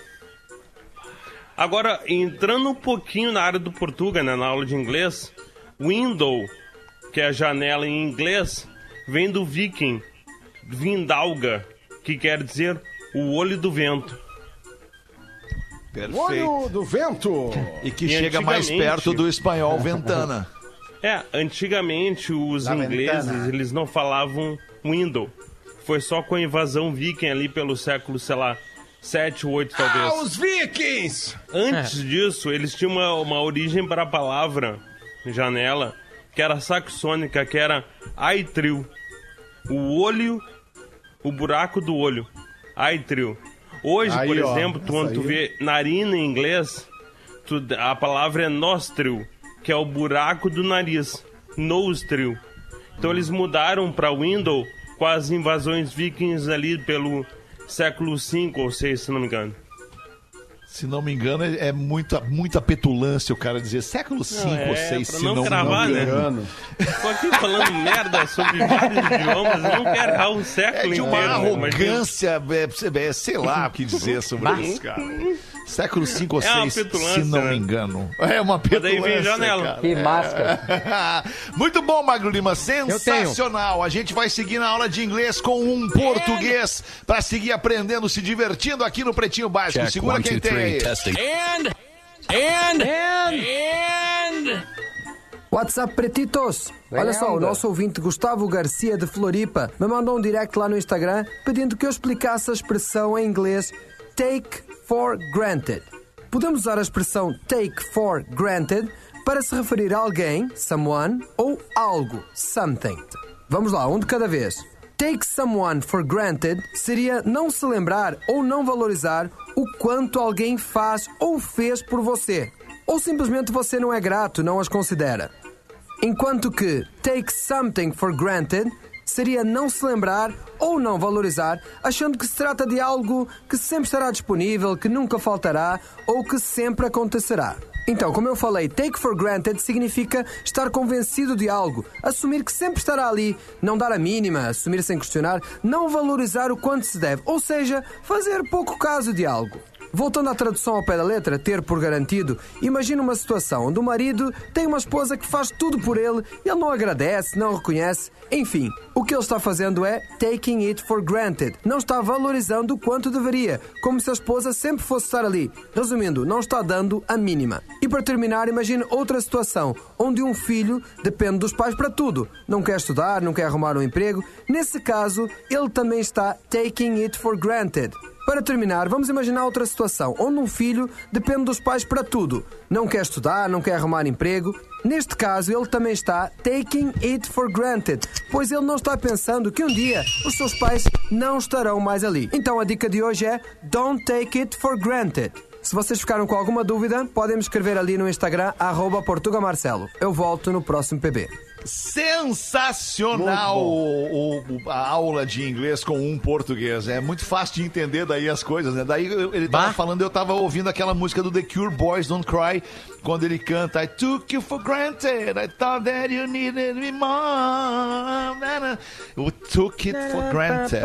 Agora, entrando um pouquinho na área do Portuga, né, na aula de inglês, window, que é janela em inglês, vem do viking, vindalga, que quer dizer o olho do vento. Perfeito. Olho do vento. E que E chega mais perto do espanhol ventana. É, antigamente os Da ingleses, ventana. eles não falavam window. Foi só com a invasão viking ali pelo século, sei lá, 7 ou 8 talvez. Ah, os vikings! Antes disso, eles tinham uma, uma origem para a palavra janela, que era saxônica, que era aitril. O olho, o buraco do olho. Aitril. Hoje, Aí, por ó, exemplo, tu, quando tu vê narina em inglês, tu- a palavra é nostril, que é o buraco do nariz. Nostril. Então eles mudaram para window com as invasões vikings ali pelo século 5 ou 6, se não me engano. Se não me engano, é é muita, muita petulância o cara dizer século 5 é, ou 6, pra se não não, cravar, me né? engano. Tô aqui falando merda sobre vários idiomas, eu não quero errar um É século de uma inteiro. né? Arrogância, é, é, sei lá o que dizer sobre isso, cara. Século 5 ou É uma 6, petulância, se não né? me engano. É uma daí petulância, vem janela. cara. Que máscara. <laughs> Muito bom, Magro Lima, sensacional. A gente vai seguir na aula de inglês com um português para seguir aprendendo, se divertindo aqui no Pretinho Básico. Segura quem tem aí. WhatsApp Pretitos. Vem Olha só, o nosso ouvinte Gustavo Garcia de Floripa me mandou um direct lá no Instagram pedindo que eu explicasse a expressão em inglês take for granted. Podemos usar a expressão take for granted para se referir a alguém, someone, ou algo, something. Vamos lá, um de cada vez. Take someone for granted seria não se lembrar ou não valorizar o quanto alguém faz ou fez por você. Ou simplesmente você não é grato, não as considera. Enquanto que take something for granted seria não se lembrar ou não valorizar, achando que se trata de algo que sempre estará disponível, que nunca faltará ou que sempre acontecerá. Então, como eu falei, take for granted significa estar convencido de algo, assumir que sempre estará ali, não dar a mínima, assumir sem questionar, não valorizar o quanto se deve, ou seja, fazer pouco caso de algo. Voltando à tradução ao pé da letra, ter por garantido, imagina uma situação onde o marido tem uma esposa que faz tudo por ele, ele não agradece, não reconhece, enfim, o que ele está fazendo é taking it for granted. Não está valorizando o quanto deveria, como se a esposa sempre fosse estar ali. Resumindo, não está dando a mínima. E para terminar, imagine outra situação onde um filho depende dos pais para tudo. Não quer estudar, não quer arrumar um emprego. Nesse caso, ele também está taking it for granted. Para terminar, vamos imaginar outra situação onde um filho depende dos pais para tudo. Não quer estudar, não quer arrumar emprego. Neste caso, ele também está taking it for granted, pois ele não está pensando que um dia os seus pais não estarão mais ali. Então a dica de hoje é Don't take it for granted. Se vocês ficaram com alguma dúvida, podem me escrever ali no Instagram, arroba portugamarcelo. Eu volto no próximo PB. Sensacional o- o- a aula de inglês com um português. É muito fácil de entender daí as coisas, né? Daí ele tava Bah. falando, eu tava ouvindo aquela música do The Cure Boys Don't Cry, quando ele canta I took you for granted, I thought that you needed me more. Eu took it for granted.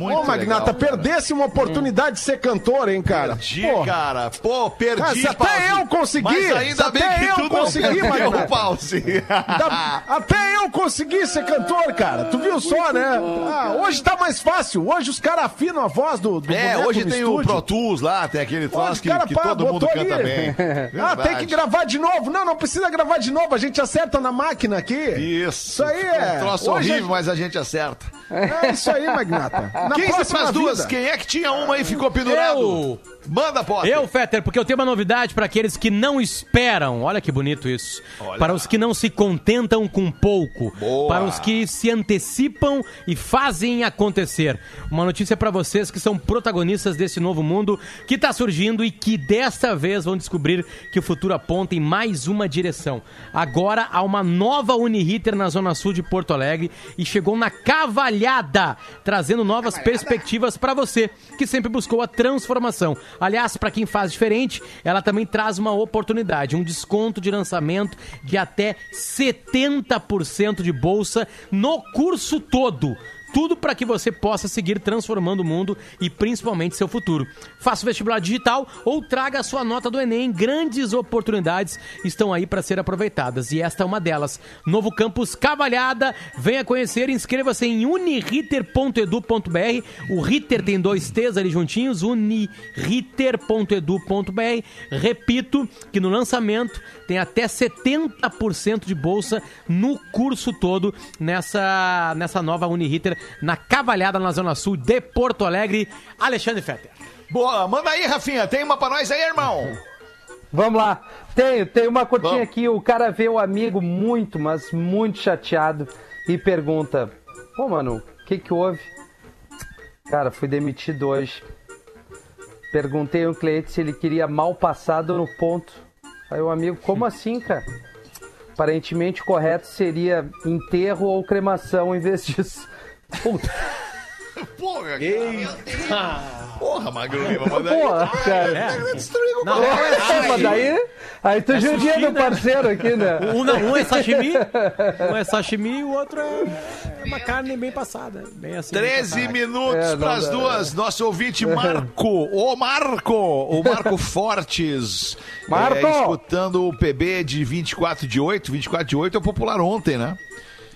Muito Ô, Magnata, legal. perdesse uma oportunidade de ser cantor, hein, cara? Perdi, Pô. cara. Pô, perdi, se até Pause. eu consegui, Mas ainda bem até que eu consegui, Magnata. Pause. Da- até eu consegui ser cantor, cara. Tu viu só, né? Ah, hoje tá mais fácil. Hoje os caras afinam a voz do, do É, hoje no tem o estúdio. Pro Tools lá, tem aquele Hoje troço que, cara, que todo mundo canta ali. bem. <laughs> Ah, tem que gravar de novo. Não, não precisa gravar de novo. A gente acerta na máquina aqui. Isso. Isso aí é. Um troço Hoje horrível, mas a gente acerta. É isso aí, Magnata. <laughs> Na 15 próxima pras duas, vida. quem é que tinha uma e ficou pendurado? Eu. Manda, Potter. Eu, Fetter, porque eu tenho uma novidade para aqueles que não esperam. Olha que bonito isso. Olha. Para os que não se contentam com pouco. Boa. Para os que se antecipam e fazem acontecer. Uma notícia para vocês que são protagonistas desse novo mundo que está surgindo e que desta vez vão descobrir que o futuro aponta em mais uma direção. Agora há uma nova Uniriter na Zona Sul de Porto Alegre e chegou na cavalhada, trazendo novas perspectivas para você que sempre buscou a transformação. Aliás, para quem faz diferente, ela também traz uma oportunidade, um desconto de lançamento de até 70% de bolsa no curso todo. Tudo para que você possa seguir transformando o mundo e principalmente seu futuro. Faça o vestibular digital ou traga a sua nota do Enem. Grandes oportunidades estão aí para ser aproveitadas e esta é uma delas. Novo campus Cavalhada, venha conhecer, inscreva-se em uniriter.edu.br. O Ritter tem dois T's ali juntinhos, uniriter.edu.br. Repito que no lançamento tem até 70% de bolsa no curso todo nessa, nessa nova Uniriter na Cavalhada na Zona Sul de Porto Alegre. Alexandre Fetter. Boa, manda aí, Rafinha. Tem uma pra nós aí, irmão? Vamos lá. Tenho, tem uma curtinha Vamos. aqui. O cara vê o amigo muito, mas muito chateado e pergunta: Pô, mano, o que que houve? Cara, fui demitido hoje. Perguntei ao cliente se ele queria mal passado no ponto. Aí o amigo, como assim, cara? Aparentemente o correto seria enterro ou cremação em vez <laughs> disso. Puta, <laughs> Porra, cara. Porra, Magro Lima, manda aí. porra, cara. É. Destruiu o Não, É, mas daí, aí tu judia sushi, do né? parceiro aqui, né? <laughs> Um, não, um é sashimi, <laughs> um é sashimi e o outro é uma carne bem passada. Bem assim. 13 bem minutos É, não pras dá. duas. Nosso ouvinte Marco, o Marco, o Marco Fortes. Marco! É, escutando o PB de 24 de 8. 24 de 8 é o popular ontem, né?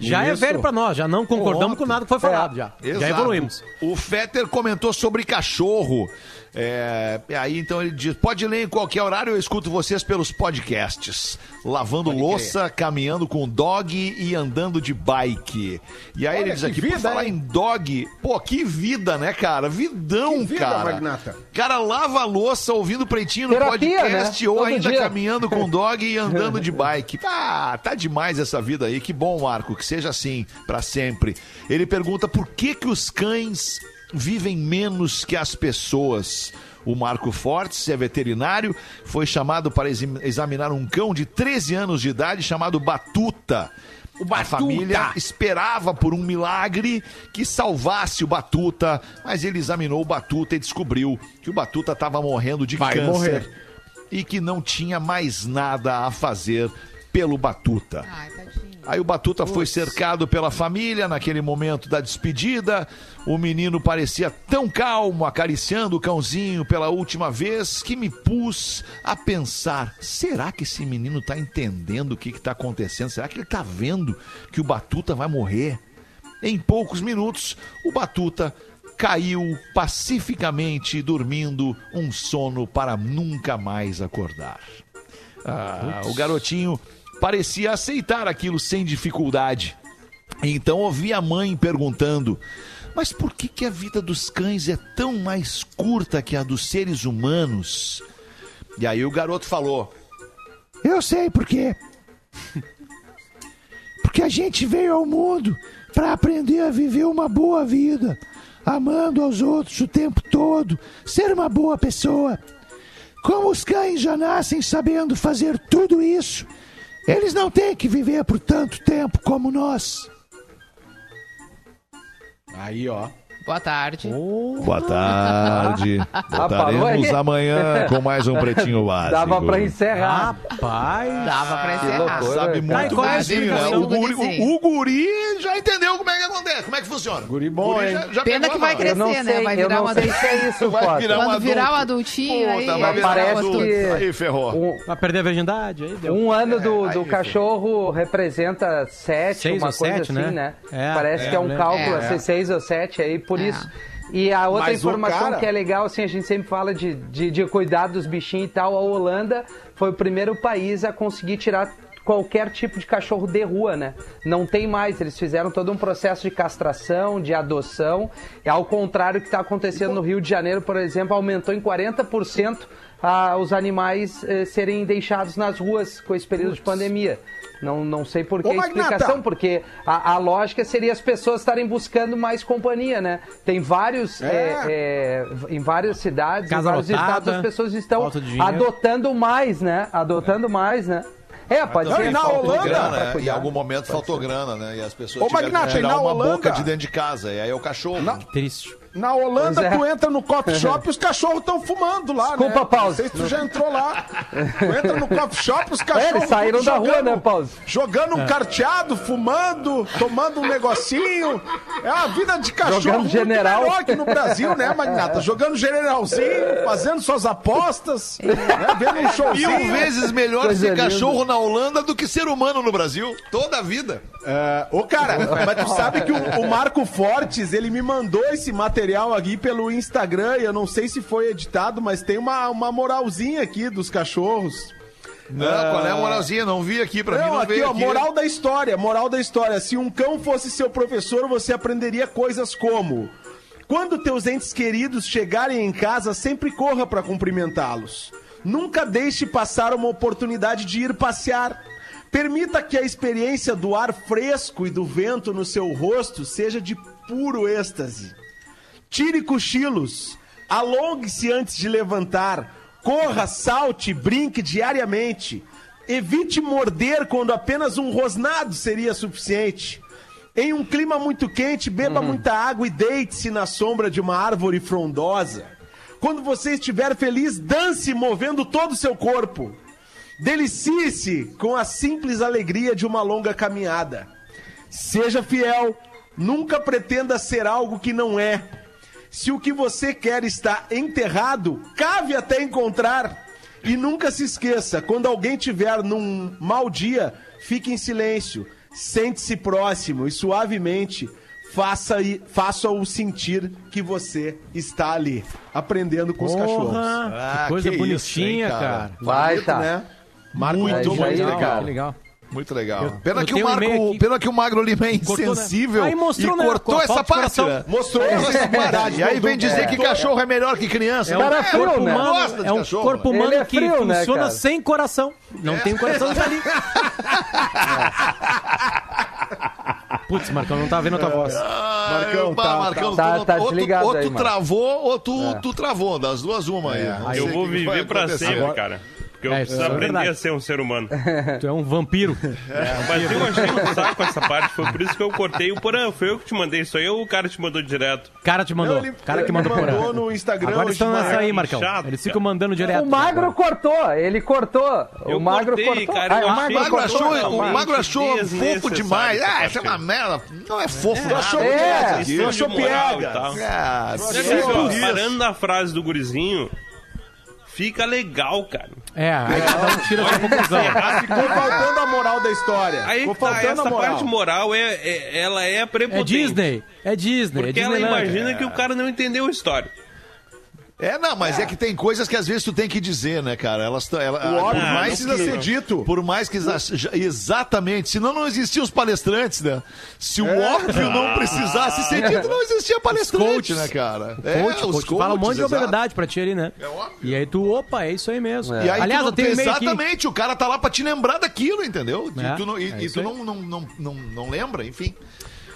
Já é Isso. velho pra nós, já não concordamos Ontem. com nada que foi falado, já. Já Exato. evoluímos. O Fetter comentou sobre cachorro. É, aí então ele diz: pode ler em qualquer horário, eu escuto vocês pelos podcasts. Lavando louça, caminhando com dog e andando de bike. E aí Olha ele diz aqui: vida, por falar hein? em dog, pô, que vida, né, cara? Vidão, vida, cara. Magnata. Cara, lava louça ouvindo pretinho no Terapia, podcast né? ou Todo ainda dia. caminhando com dog e andando de <laughs> bike. Ah, tá demais essa vida aí. Que bom, Marco, que seja assim pra sempre. Ele pergunta por que que os cães vivem menos que as pessoas. O Marco Fortes é veterinário, foi chamado para examinar um cão de 13 anos de idade chamado Batuta. A família esperava por um milagre que salvasse o Batuta, mas ele examinou o Batuta e descobriu que o Batuta estava morrendo de Vai câncer. morrer. e que não tinha mais nada a fazer pelo Batuta. Ai, tadinho. Aí o Batuta foi cercado pela família naquele momento da despedida. O menino parecia tão calmo, acariciando o cãozinho pela última vez, que me pus a pensar: será que esse menino tá entendendo o que, que tá acontecendo? Será que ele tá vendo que o Batuta vai morrer? Em poucos minutos, o Batuta caiu pacificamente, dormindo um sono para nunca mais acordar. Ah, o garotinho parecia aceitar aquilo sem dificuldade. Então ouvi a mãe perguntando: Mas por que, que a vida dos cães é tão mais curta que a dos seres humanos? E aí o garoto falou: Eu sei por quê. <laughs> Porque a gente veio ao mundo para aprender a viver uma boa vida, amando aos outros o tempo todo, ser uma boa pessoa. Como os cães já nascem sabendo fazer tudo isso, eles não têm que viver por tanto tempo como nós. Aí, ó. Boa tarde. Boa tarde. <laughs> Voltaremos amanhã com mais um Pretinho <laughs> Básico. Dava pra encerrar. Rapaz. Dava pra encerrar. loucura. Sabe Tá, muito qual é gurizinho, né? O guri, o, o guri já entendeu como é como é que funciona. Guri bom, Guri hein? já- já Pena que vai Crescer, né? sei, Vai eu virar não uma sei se é isso, Vai virar um Quando virar o adulto. adultinho, aí, Puta, vai aí virar um parece adulto. que- Aí ferrou. Um, Vai perder a virgindade, aí deu. Um ano do, aí do foi. cachorro representa sete, Seis uma ou coisa sete, assim, né? né? É, Parece é, que é um lembro. cálculo, É. a ser seis ou sete aí, por É. isso. E a outra Mas informação cara- que é legal, assim, a gente sempre fala de, de, de cuidar dos bichinhos e tal, a Holanda foi o primeiro país a conseguir tirar qualquer tipo de cachorro de rua, né? Não tem mais, eles fizeram todo um processo de castração, de adoção, e ao contrário do que está acontecendo no Rio de Janeiro, por exemplo, aumentou em 40% ah, os animais eh, serem deixados nas ruas com esse período de pandemia. Não, não sei por que a explicação, porque a, a lógica seria as pessoas estarem buscando mais companhia, né? Tem vários, É. é, é, em várias cidades, Casa em vários lotada, estados, as pessoas estão adotando mais, né? Adotando mais, né? É, pode Não, ser. e na Holanda, grana né? Em algum momento faltou grana, né? E as pessoas Ô, tiveram Magnata, que tirar na uma Holanda? boca de dentro de casa. E aí é o cachorro. Triste. Na Holanda, é. tu entra no coffee <laughs> shop e os cachorros estão fumando lá, Desculpa, né? Pause. Não sei se tu já entrou lá. Tu entra no coffee shop, os cachorros É, eles saíram tudo da rua, jogando- né, Pause? Jogando um carteado, fumando, tomando um negocinho. É a vida de cachorro Jogando muito general. melhor aqui no Brasil, né, Magnata? Jogando generalzinho, fazendo suas apostas, né, vendo um Mil showzinho. vezes melhor Coisa ser linda. cachorro na Holanda do que ser humano no Brasil. Toda a vida. É, ô, cara, mas tu sabe que o, o Marco Fortes, ele me mandou esse material aqui pelo Instagram, e eu não sei se foi editado, mas tem uma, uma moralzinha aqui dos cachorros. Não, qual é a moralzinha? Não vi aqui pra mim. Não, Não aqui, veio ó, aqui. moral da história, moral da história. Se um cão fosse seu professor, você aprenderia coisas como... Quando teus entes queridos chegarem em casa, sempre corra para cumprimentá-los. Nunca deixe passar uma oportunidade de ir passear. Permita que a experiência do ar fresco e do vento no seu rosto seja de puro êxtase. Tire cochilos. Alongue-se antes de levantar. Corra, salte, brinque diariamente. Evite morder quando apenas um rosnado seria suficiente. Em um clima muito quente, beba muita água e deite-se na sombra de uma árvore frondosa. Quando você estiver feliz, dance movendo todo o seu corpo. Delicie-se com a simples alegria de uma longa caminhada. Seja fiel, nunca pretenda ser algo que não é. Se o que você quer está enterrado, cave até encontrar. E nunca se esqueça, quando alguém tiver num mau dia, fique em silêncio, sente-se próximo e suavemente faça faça-o sentir que você está ali, aprendendo com os cachorros. Ah, que coisa que bonitinha, isso, hein, cara. cara. Vai, Bonito, tá. né? Marco, muito, muito cara. legal. Que legal. Muito legal. Eu- pena, eu que o um Marco, pena que o Magro Lima é Cortou, né? insensível Aí mostrou, e né? cortou a essa parte, coração. né? Mostrou essa verdade. E aí vem dizer é. que cachorro é melhor que criança. É um Cara, frio, corpo né? humano, é um cachorro, corpo né? humano é que frio, né, funciona cara? sem coração. Não tem coração tá ali. <laughs> Putz, Marcão, não tava vendo a tua voz. Marcão, tá- Marcão, tá- tu- tá ou tu- desligado ou aí, tu mano. travou ou tu, tu travou, das duas uma aí. Sei Eu vou que que viver pra sempre, cara. Porque eu É, preciso é aprender verdade. a ser um ser humano. <laughs> Tu é um vampiro. Mas eu achei um saco essa parte, foi por isso que eu cortei. O Porã, foi eu que te mandei isso aí ou o cara te mandou direto? O cara te mandou. Não, ele- O cara que mandou mandou no Instagram Agora estão nessa aí, Marcão. chato, Eles ficam mandando direto. O Magro cortou, ele cortou. Eu o Magro cortei, cortou. cara, Ah, O Magro Cortou, achou, não, o Magro achou fofo demais. Ah, essa é uma merda. Não é fofo, Tu achou, É, achou de moral e piada? tal. Ah, isso. parando na frase do gurizinho, fica legal, cara. É, aí cada um tira a sua conclusão. Ficou faltando a moral da história. Aí Ficou tá, essa moral. parte moral, é, é- ela é É prepotente. Disney. É Disney. Porque é ela imagina que o cara não entendeu a história. É, não, mas é. que tem coisas que às vezes tu tem que dizer, né, cara? Elas ela, O óbvio por Ah, mais precisa que- ser dito. Por mais que exatamente, senão não existiam os palestrantes, né? Se o É. óbvio não precisasse ser dito, não existia palestrante, né, cara? Coach, coach, fala um monte de exato. verdade pra ti ali, né? E aí tu, opa, é isso aí mesmo. E aí Aliás, tu eu tenho aqui. exatamente, o cara tá lá pra te lembrar daquilo, entendeu? E É, tu, não, e, é e tu não, não, não, não, não lembra, enfim.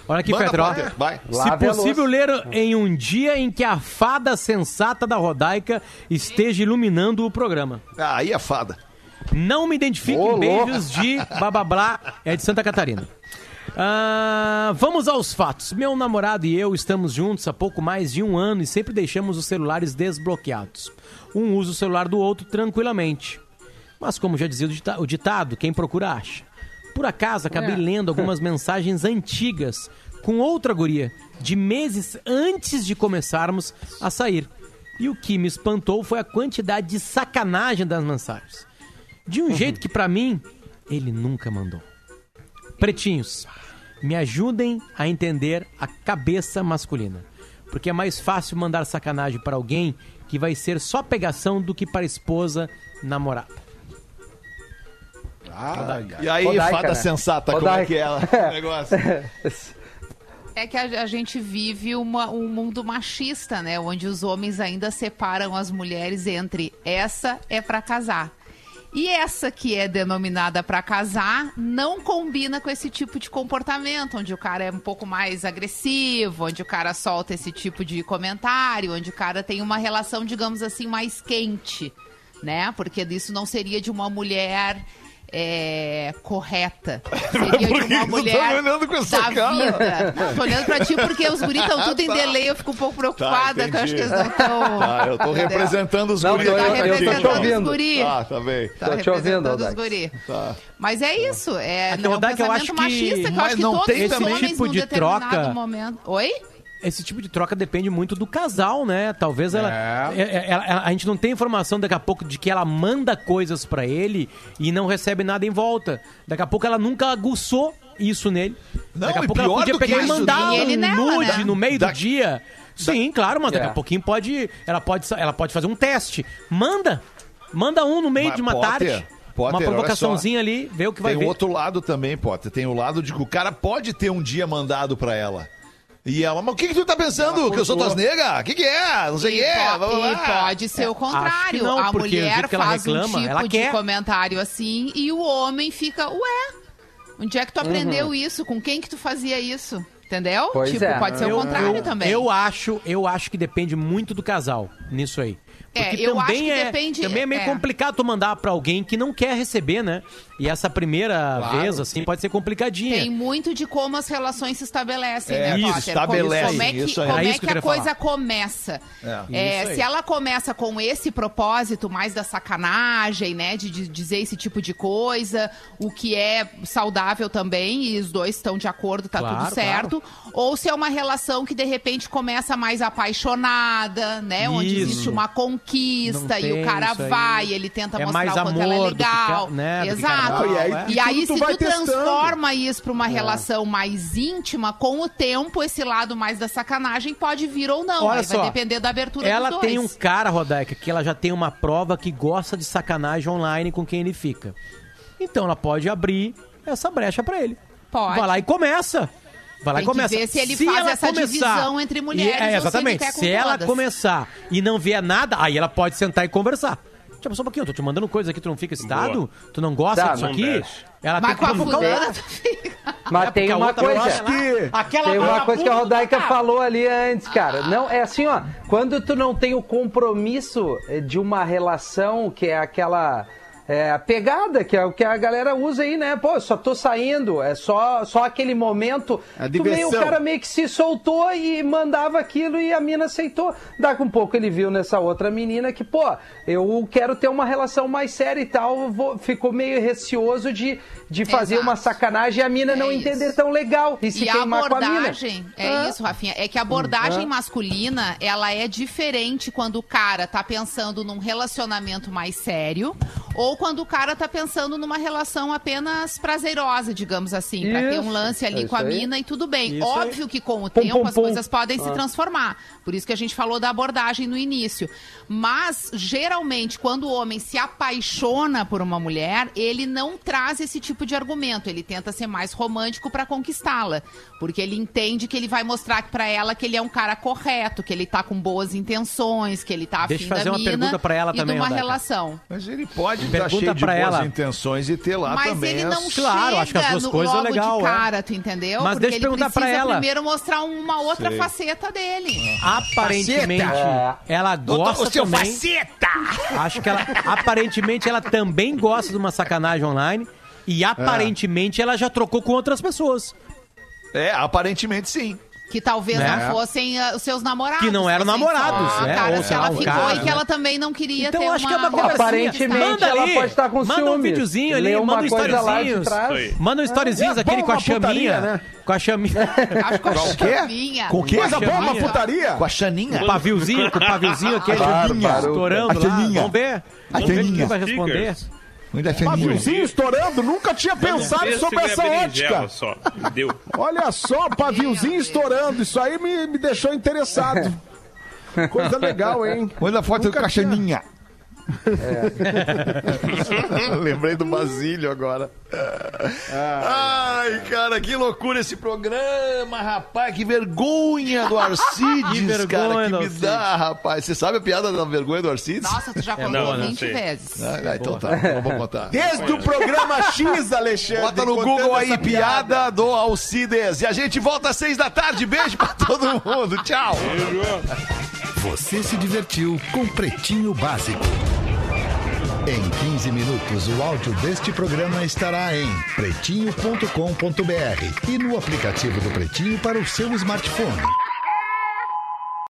Olha aqui, Manda, Pedro. vai. Se Lave a possível, ler em um dia em que a fada sensata da Rodaica esteja iluminando o programa. Ah, aí é fada. Não me identifique em beijos de babablá, é de Santa Catarina. Ah, vamos aos fatos. Meu namorado e eu estamos juntos há pouco mais de um ano e sempre deixamos os celulares desbloqueados. Um usa o celular do outro tranquilamente. Mas como já dizia o ditado, quem procura acha. Por acaso, acabei lendo algumas <laughs> mensagens antigas com outra guria, de meses antes de começarmos a sair. E o que me espantou foi a quantidade de sacanagem das mensagens. De um jeito que, pra mim, ele nunca mandou. Pretinhos, me ajudem a entender a cabeça masculina. Porque é mais fácil mandar sacanagem para alguém que vai ser só pegação do que para a esposa namorada. E aí, Rodaica, fada né? sensata, como é que é ela? <laughs> o negócio? É que a, a gente vive uma- um mundo machista, né? Onde os homens ainda separam as mulheres entre essa é pra casar. E essa que é denominada pra casar não combina com esse tipo de comportamento, onde o cara é um pouco mais agressivo, onde o cara solta esse tipo de comentário, onde o cara tem uma relação, digamos assim, mais quente, né? Porque isso não seria de uma mulher é, correta. <laughs> Seria de Por que uma tu tá mulher me olhando com essa da cara? vida. Não, tô olhando pra ti porque os guris estão tudo em Tá. delay, eu fico um pouco preocupada, Tá, que eu acho que eles não estão. Ah, eu tô representando os Não, guris Tá aqui. eu- eu tô te representando os ouvindo. guri. Ah, tá bem. Tá Tô te ouvindo, representando os Rodaica. guri. Tá. Mas é isso, é, É que, é um Rodaica, eu pensamento acho que- machista que eu mas acho que não todos tem os também homens tipo num de determinado troca- momento... Oi? Esse tipo de troca depende muito do casal, né? Talvez ela, É. é- é- ela- A gente não tem informação daqui a pouco de que ela manda coisas pra ele e não recebe nada em volta. Daqui a pouco ela nunca aguçou isso nele. Não, daqui a pouco ela podia do que pegar e mandar um nela, nude né? no meio Da- do dia. Sim, claro, mas daqui a Da- pouquinho pode ela, pode. ela pode fazer um teste. Manda! Manda um no meio Mas, de uma Potter, tarde. Potter, uma provocaçãozinha ali, vê o que vai Tem ver. outro lado também, Potter. Tem o lado de que o cara pode ter um dia mandado pra ela. E ela, mas o que, que tu tá pensando? Que eu sou tuas negas? O que, que é? Não sei o que é. po- blá, blá, e blá. pode ser o acho contrário. não, a mulher jeito que ela faz reclama, um tipo ela de quer. comentário assim e o homem fica, ué, onde é que tu aprendeu Uhum. isso? Com quem que tu fazia isso? Entendeu? Pois tipo, é. pode ser eu, o contrário eu- também. Eu acho, eu acho que depende muito do casal nisso aí. É, Porque eu acho também que é, depende- Também é meio é. complicado tu mandar pra alguém que não quer receber, né? E essa primeira vez, assim, pode ser complicadinha. Tem muito de como as relações se estabelecem, É, né, isso, Potter? estabelecem, Como, como é que, isso aí. como Era é isso que que a coisa começa? É, se ela começa com esse propósito, mais da sacanagem, né? De, de dizer esse tipo de coisa, o que é saudável também, e os dois estão de acordo, tá Claro, tudo certo. Ou se é uma relação que de repente começa mais apaixonada, né? Onde Isso. existe uma Não conquista e o cara vai, ele tenta É mostrar mais o quanto ela é amor do que legal. né, do que Exato. carnaval, E aí- é. E aí, tu se vai tu testando. transforma isso pra uma relação mais íntima, com o tempo, esse lado mais da sacanagem pode vir ou não. Olha aí só, vai depender da abertura Ela dos dois. tem um cara, Rodaica, que ela já tem uma prova que gosta de sacanagem online com quem ele fica. Então ela pode abrir essa brecha pra ele. Pode. Vai lá e começa. Vai lá Tem e que começa. ver se ele faz ela essa divisão entre mulheres E- ou se é, ele exatamente. quer com se ela começar e não vier nada, aí ela pode sentar e conversar. Tipo, só um pouquinho, eu tô te mandando coisa aqui, tu não fica excitado? Tu não gosta Tá, disso não aqui? deixa. Ela Mas tem que provocar o outro. <laughs> Mas É, tem uma coisa. que- Aquela Tem uma coisa que a Rodaica cara. falou ali antes, cara. Não, é assim, ó. Quando tu não tem o compromisso eh, de uma relação que é aquela é, pegada, que é o que a galera usa aí, né? Pô, só tô saindo, é só, só aquele momento. A Tu meio, o cara meio que se soltou e mandava aquilo e a mina aceitou. Daqui um pouco ele viu nessa outra menina que, pô, eu quero ter uma relação mais séria e tal. vou- ficou meio receoso de, de fazer Exato. uma sacanagem e a mina É não isso. entender tão legal e se E a queimar com a mina. abordagem, é Ah. isso, Rafinha, é que a abordagem Hum, masculina, ela é diferente quando o cara tá pensando num relacionamento mais sério ou quando o cara tá pensando numa relação apenas prazerosa, digamos assim, pra ter um Isso, lance ali é com a isso aí. mina e tudo bem. Isso aí. Óbvio que com o Pum, tempo pum, as pum. coisas podem se Ah. transformar. Por isso que a gente falou da abordagem no início. Mas, geralmente, quando o homem se apaixona por uma mulher, ele não traz esse tipo de argumento. Ele tenta ser mais romântico pra conquistá-la. Porque ele entende que ele vai mostrar pra ela que ele é um cara correto, que ele tá com boas intenções, que ele tá afim Deixa eu fazer da uma mina pergunta pra ela e também, de uma Rodaica. relação. Mas ele pode estar Pergunta cheio de boas ela. intenções e ter lá Mas também. ele não as- Claro, chega acho que as duas no- coisas é logo legal, de é. cara, tu entendeu? Mas Porque deixa eu ele perguntar pra precisa ela. primeiro mostrar uma outra faceta dele. Aparentemente, Faceta. ela gosta o seu também. faceta! Acho que ela, aparentemente, ela também gosta de uma sacanagem online. E aparentemente ela já trocou com outras pessoas. É, aparentemente sim. Que talvez Né? não fossem ah, os seus namorados. Que não eram fossem namorados, só né? caras Ou que ela ficou cara, e que né? ela também não queria Então ter acho que é uma uma... conversinha. Aparentemente, Manda ela ali, pode estar com Manda um videozinho ali, uma manda um aí. Manda um storyzinhos É com a uma putaria, chaminha. né? Com a chaminha. <laughs> Acho que Com o quê? chaminha. Com o quê? Coisa boa, uma chaminha. putaria. Com a Chaninha? Com o paviozinho, com o paviozinho aquele estourando A lá. Vamos ver. A Vamos ver quem vai responder. Chaninha. Paviozinho estourando, nunca tinha pensado sobre essa ótica. Só. Deu. <laughs> Olha só, paviozinho estourando, isso aí me, me deixou interessado. <laughs> Coisa legal, hein? Olha a foto do Nunca Caixaninha. <laughs> Lembrei do Basílio agora. Ai, cara, que loucura esse programa, rapaz. Que vergonha do Arcides, Que vergonha cara, que do me Arcides. dá, rapaz. Você sabe a piada da vergonha do Arcides? Nossa, tu já É contou não 20 sei. vezes. Ah, então tá, então vou contar. Desde o programa X, Alexandre. Bota no Google aí, essa piada do Alcides. E a gente volta às seis da tarde. Beijo pra todo mundo. Tchau. Você se divertiu com Pretinho Básico. Em 15 minutos, o áudio deste programa estará em pretinho.com.br e no aplicativo do Pretinho para o seu smartphone.